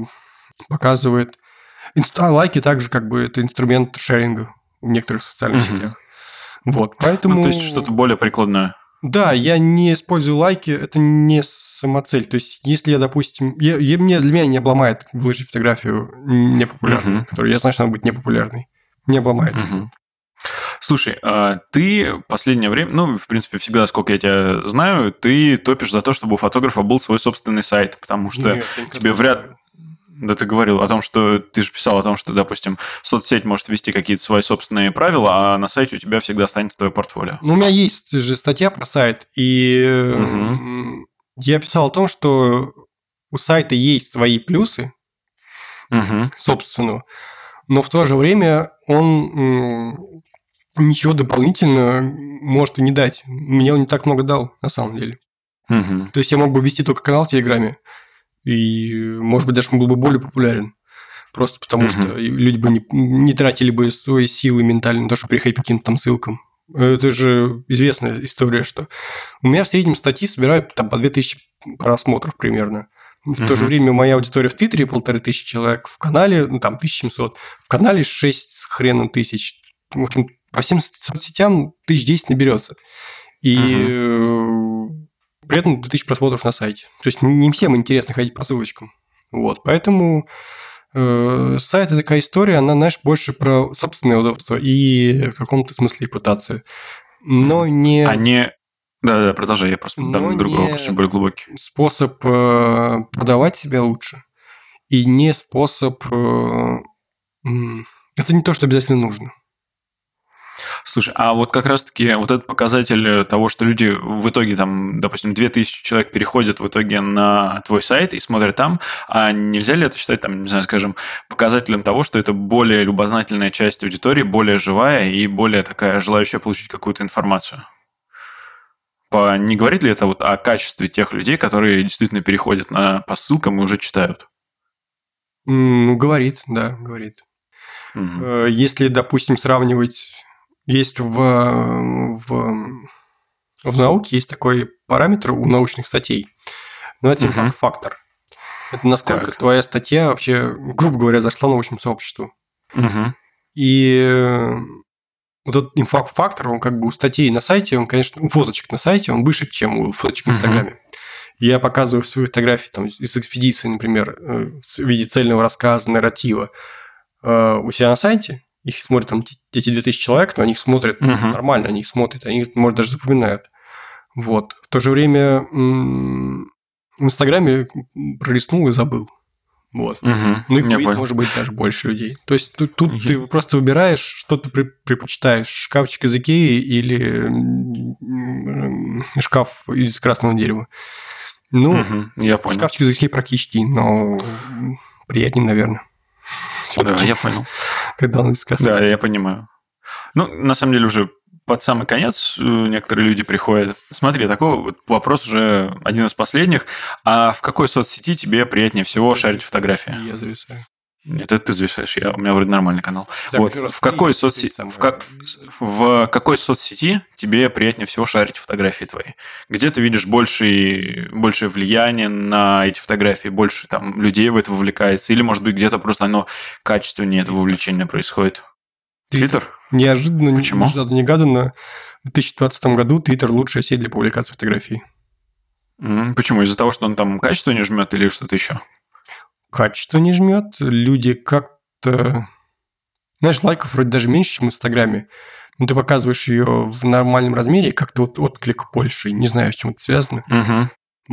показывает... А лайки также как бы это инструмент шеринга в некоторых социальных mm-hmm. сетях. Вот, поэтому... Ну, то есть что-то более прикладное. Да, я не использую лайки, это не самоцель. То есть, если я, допустим, я, я, мне, для меня не обломает выложить фотографию непопулярную, uh-huh. которую я знаю, что она будет непопулярной не обломает. Угу. Слушай, а ты последнее время, ну, в принципе, всегда, сколько я тебя знаю, ты топишь за то, чтобы у фотографа был свой собственный сайт, потому что Нет, тебе вряд... Да ты говорил о том, что ты же писал о том, что, допустим, соцсеть может вести какие-то свои собственные правила, а на сайте у тебя всегда останется твое портфолио. Ну, у меня есть же статья про сайт, и угу. я писал о том, что у сайта есть свои плюсы угу. собственного, но в то же время он ничего дополнительно может и не дать. Мне он не так много дал, на самом деле. Угу. То есть я мог бы вести только канал в Телеграме, и, может быть, даже он был бы более популярен. Просто потому, угу. что люди бы не, не тратили бы свои силы ментально на то, чтобы приходить по каким-то там ссылкам. Это же известная история, что у меня в среднем статьи собирают там по 2000 просмотров примерно. В uh-huh. то же время моя аудитория в Твиттере полторы тысячи человек, в канале, ну, там, 1700, в канале 6 с хреном тысяч. В общем, по всем соцсетям тысяч 10 наберется. И uh-huh. при этом 2000 просмотров на сайте. То есть не всем интересно ходить по ссылочкам. Вот, поэтому э, сайт – это такая история, она, знаешь, больше про собственное удобство и в каком-то смысле репутацию. Но не... А не да, да, продолжай, я просто дам другой вопрос, более глубокий. Способ э, продавать себя лучше, и не способ... Э, это не то, что обязательно нужно. Слушай, а вот как раз-таки вот этот показатель того, что люди в итоге, там, допустим, 2000 человек переходят в итоге на твой сайт и смотрят там, а нельзя ли это считать, там, не знаю, скажем, показателем того, что это более любознательная часть аудитории, более живая и более такая желающая получить какую-то информацию? Не говорит ли это вот о качестве тех людей, которые действительно переходят на, по ссылкам и уже читают? Ну, говорит, да, говорит. Угу. Если, допустим, сравнивать, есть в, в, в науке есть такой параметр у научных статей, называется угу. фактор. Это насколько так. твоя статья вообще, грубо говоря, зашла научному сообществу. Угу. И вот этот импакт-фактор, он как бы у статей на сайте, он, конечно, у фоточек на сайте, он выше, чем у фоточек в Инстаграме. Uh-huh. Я показываю свои фотографии там, из экспедиции, например, э, в виде цельного рассказа, нарратива э, у себя на сайте. Их смотрят там эти 2000 человек, но они их смотрят uh-huh. нормально, они их смотрят, они их, может, даже запоминают. Вот. В то же время в Инстаграме пролистнул и забыл. Вот. Угу, ну, их видит, может быть, даже больше людей. То есть тут, тут ты просто выбираешь, что ты предпочитаешь. Шкафчик из Икеи или шкаф из красного дерева. Ну, угу, я понял. шкафчик из Икеи практически, но приятнее, наверное. Да, я понял. Когда он из Да, я понимаю. Ну, на самом деле, уже под самый конец э, некоторые люди приходят. Смотри, такой вот вопрос уже один из последних. А в какой соцсети тебе приятнее всего шарить фотографии? Я зависаю. Нет, это ты зависаешь. Я, у меня вроде нормальный канал. Так, вот. В какой, соцсети, в, как, в какой соцсети тебе приятнее всего шарить фотографии твои? Где ты видишь большее, большее влияние на эти фотографии, больше там людей в это вовлекается? Или, может быть, где-то просто оно качественнее, это вовлечение происходит? Твиттер? Неожиданно, Почему? неожиданно, негаданно. В 2020 году Твиттер лучшая сеть для публикации фотографий. Почему? Из-за того, что он там качество не жмет или что-то еще? Качество не жмет. Люди как-то... Знаешь, лайков вроде даже меньше, чем в Инстаграме. Но ты показываешь ее в нормальном размере, как-то вот отклик больше. Не знаю, с чем это связано. Угу.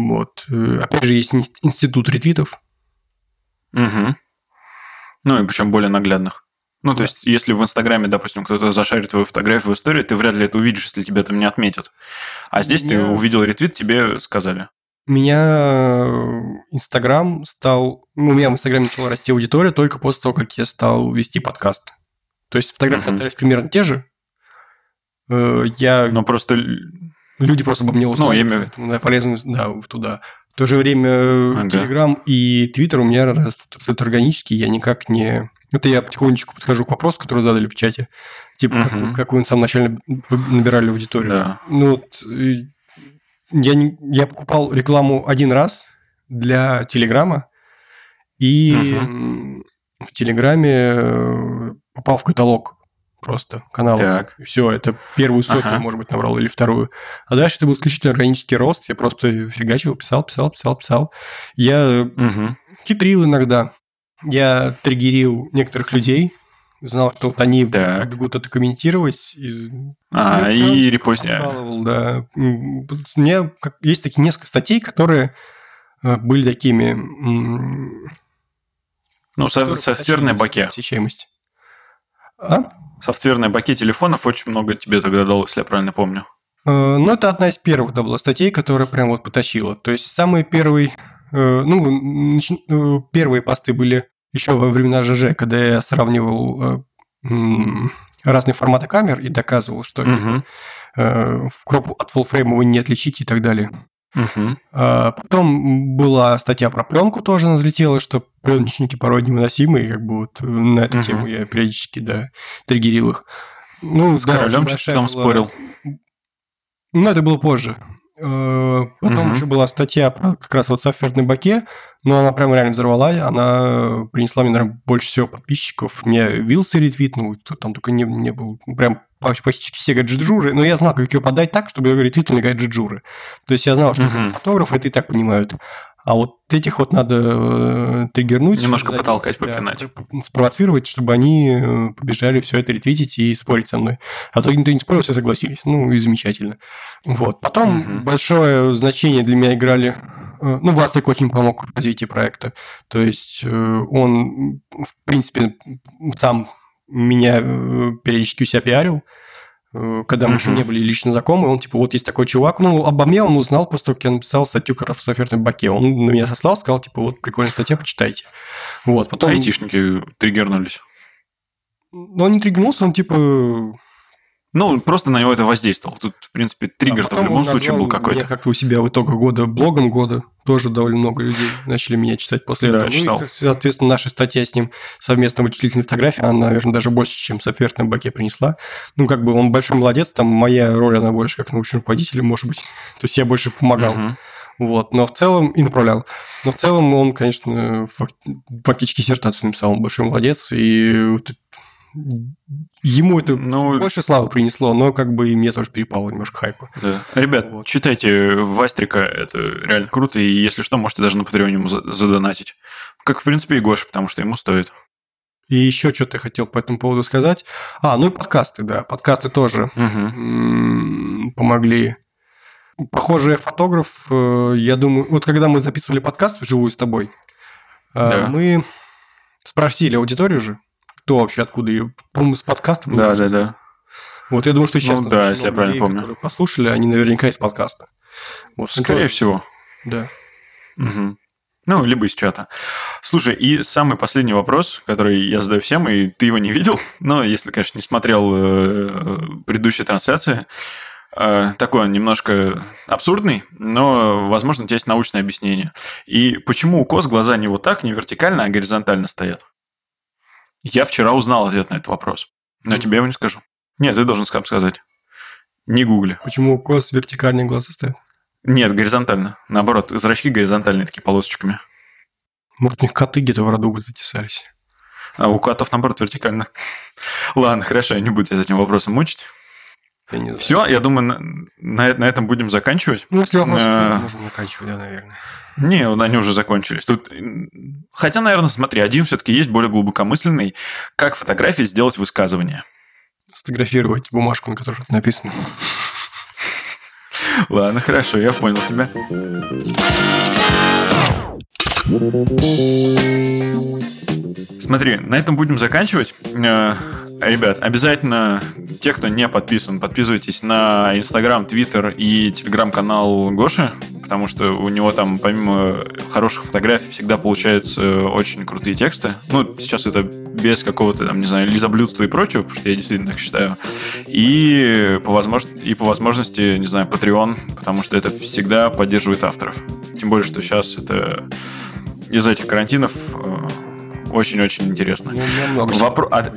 Вот. Э, опять же, есть институт ретвитов. Угу. Ну и причем более наглядных. Ну, то есть, если в Инстаграме, допустим, кто-то зашарит твою фотографию в историю, ты вряд ли это увидишь, если тебя там не отметят. А здесь Меня... ты увидел ретвит, тебе сказали. Меня э, Инстаграм стал... Ну, у меня в Инстаграме начала расти аудитория только после того, как я стал вести подкаст. То есть фотографии uh-huh. остались примерно те же. Э, я... Но просто... Люди просто обо мне узнали. Ну, я имею... Поэтому, да, полезно да, туда. В то же время Телеграм ага. и Твиттер у меня растут абсолютно органически. Я никак не это я потихонечку подхожу к вопросу, который задали в чате. Типа, uh-huh. как, вы в самом начале набирали аудиторию. Да. Ну вот, я, не, я покупал рекламу один раз для Телеграма, и uh-huh. в Телеграме э, попал в каталог просто каналов. Так. Все, это первую сотню, ага. может быть, набрал, или вторую. А дальше это был исключительно органический рост. Я просто фигачил, писал, писал, писал, писал. Я угу. хитрил иногда я триггерил некоторых людей, знал, что вот они так. бегут это комментировать. И, а, я, и репостил. Да. У меня как, есть такие несколько статей, которые э, были такими... Ну, со, софтверной баке. Посещаемость. А? Софтверной баке телефонов очень много тебе тогда дало, если я правильно помню. Э, ну, это одна из первых да, была статей, которая прям вот потащила. То есть, самый первый ну, э, первые посты были еще во времена ЖЖ, когда я сравнивал э, разные форматы камер и доказывал, что угу. в кроп от фуллфрейма вы не отличите и так далее. Угу. Потом была статья про пленку тоже взлетела, что пленочники порой невыносимы, и как бы вот на эту угу. тему я периодически, да, триггерил их. Ну, С да, королем что-то там была... спорил. Ну, это было позже. Э, потом угу. еще была статья про как раз вот софтверной баке, но она прям реально взорвала, она принесла мне, наверное, больше всего подписчиков. Мне Вилс ретвитнул, там только не, не был прям почти все гаджиджуры, но я знал, как ее подать так, чтобы ее ретвитнули гаджиджуры. То есть я знал, что угу. фотографы это и так понимают. А вот этих вот надо э, триггернуть. Немножко потолкать, себя, попинать. Спровоцировать, чтобы они э, побежали все это ретвитить и спорить со мной. А то никто не спорил, все согласились. Ну и замечательно. Вот. Потом угу. большое значение для меня играли э, ну, Вастек очень помог в развитии проекта. То есть он, в принципе, сам меня периодически у себя пиарил. Когда мы uh-huh. еще не были лично знакомы, он типа, вот есть такой чувак, ну, обо мне он узнал после того, как я написал статью как раз в софтверной баке. Он на меня сослал, сказал, типа, вот прикольная статья, почитайте. Вот, потом... Айтишники триггернулись. Ну, он не триггернулся, он типа... Ну, просто на него это воздействовало. Тут, в принципе, триггер-то а в любом случае был какой-то. Я как-то у себя в итогах года блогом года. Тоже довольно много людей начали меня читать после да, этого. Читал. Ну, и, соответственно, наша статья с ним совместно вычислительной фотографии, она, наверное, даже больше, чем Софьер на баке принесла. Ну, как бы он большой молодец, там моя роль, она больше как научный руководитель, может быть. То есть я больше помогал. Uh-huh. Вот, но в целом и направлял. Но в целом он, конечно, фактически диссертацию написал, он большой молодец, и ему это ну, больше славы принесло, но как бы и мне тоже перепало немножко хайпа. Да. Ребят, вот. читайте Вастрика, это реально круто, и если что, можете даже на Патреоне ему задонатить. Как, в принципе, и Гоша, потому что ему стоит. И еще что-то я хотел по этому поводу сказать. А, ну и подкасты, да. Подкасты тоже угу. помогли. Похоже, фотограф, э, я думаю... Вот когда мы записывали подкаст вживую с тобой, э, да. мы спросили аудиторию же, кто вообще откуда ее, по-моему, с подкаста. Да, да, да. Вот я думаю, что сейчас ну, да, если я правильно людей, помню. послушали, они наверняка из подкаста. Вот, Скорее тоже... всего. Да. Угу. Ну, либо из чата. Слушай, и самый последний вопрос, который я задаю всем, и ты его не видел, но если, конечно, не смотрел э, предыдущие трансляции, э, такой он немножко абсурдный, но, возможно, у тебя есть научное объяснение. И почему у коз глаза не вот так, не вертикально, а горизонтально стоят? Я вчера узнал ответ на этот вопрос, но mm. тебе его не скажу. Нет, ты должен сам сказать. Не гугли. Почему у коз вертикальные глаза стоят? Нет, горизонтально. Наоборот, зрачки горизонтальные, такие полосочками. Может, у них коты где-то в роду затесались. А у котов, наоборот, вертикально. Ладно, хорошо, я не буду тебя этим вопросом мучить. Все, я думаю, на, на этом будем заканчивать. Ну, если вопросы, а... можем заканчивать, да, наверное. Не, они уже закончились. Тут... Хотя, наверное, смотри, один все-таки есть более глубокомысленный. Как фотографии сделать высказывание? Сфотографировать бумажку, на которой написано. Ладно, хорошо, я понял тебя. Смотри, на этом будем заканчивать. Ребят, обязательно те, кто не подписан, подписывайтесь на Инстаграм, Твиттер и Телеграм-канал Гоши, потому что у него там помимо хороших фотографий всегда получаются очень крутые тексты. Ну, сейчас это без какого-то, там, не знаю, лизоблюдства и прочего, потому что я действительно так считаю. И по, возможно... и по возможности, не знаю, Patreon, потому что это всегда поддерживает авторов. Тем более, что сейчас это из этих карантинов э, очень-очень интересно. Ну, Вопро... От...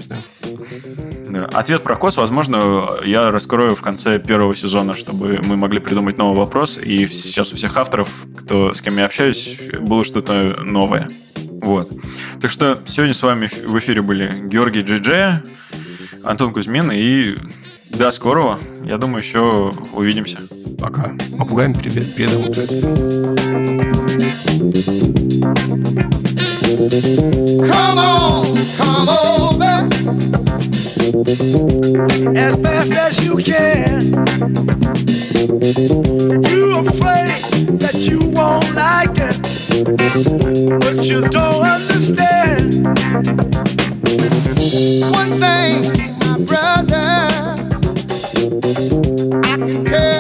Ответ про КОС, возможно, я раскрою в конце первого сезона, чтобы мы могли придумать новый вопрос, и сейчас у всех авторов, кто, с кем я общаюсь, было что-то новое. Вот. Так что сегодня с вами в эфире были Георгий Джиджея, Антон Кузьмин и до скорого. Я думаю, еще увидимся. Пока. Попугаем привет, передам. Come on, come over as fast as you can. You're afraid that you won't like it, but you don't understand. One thing, my brother, I can tell.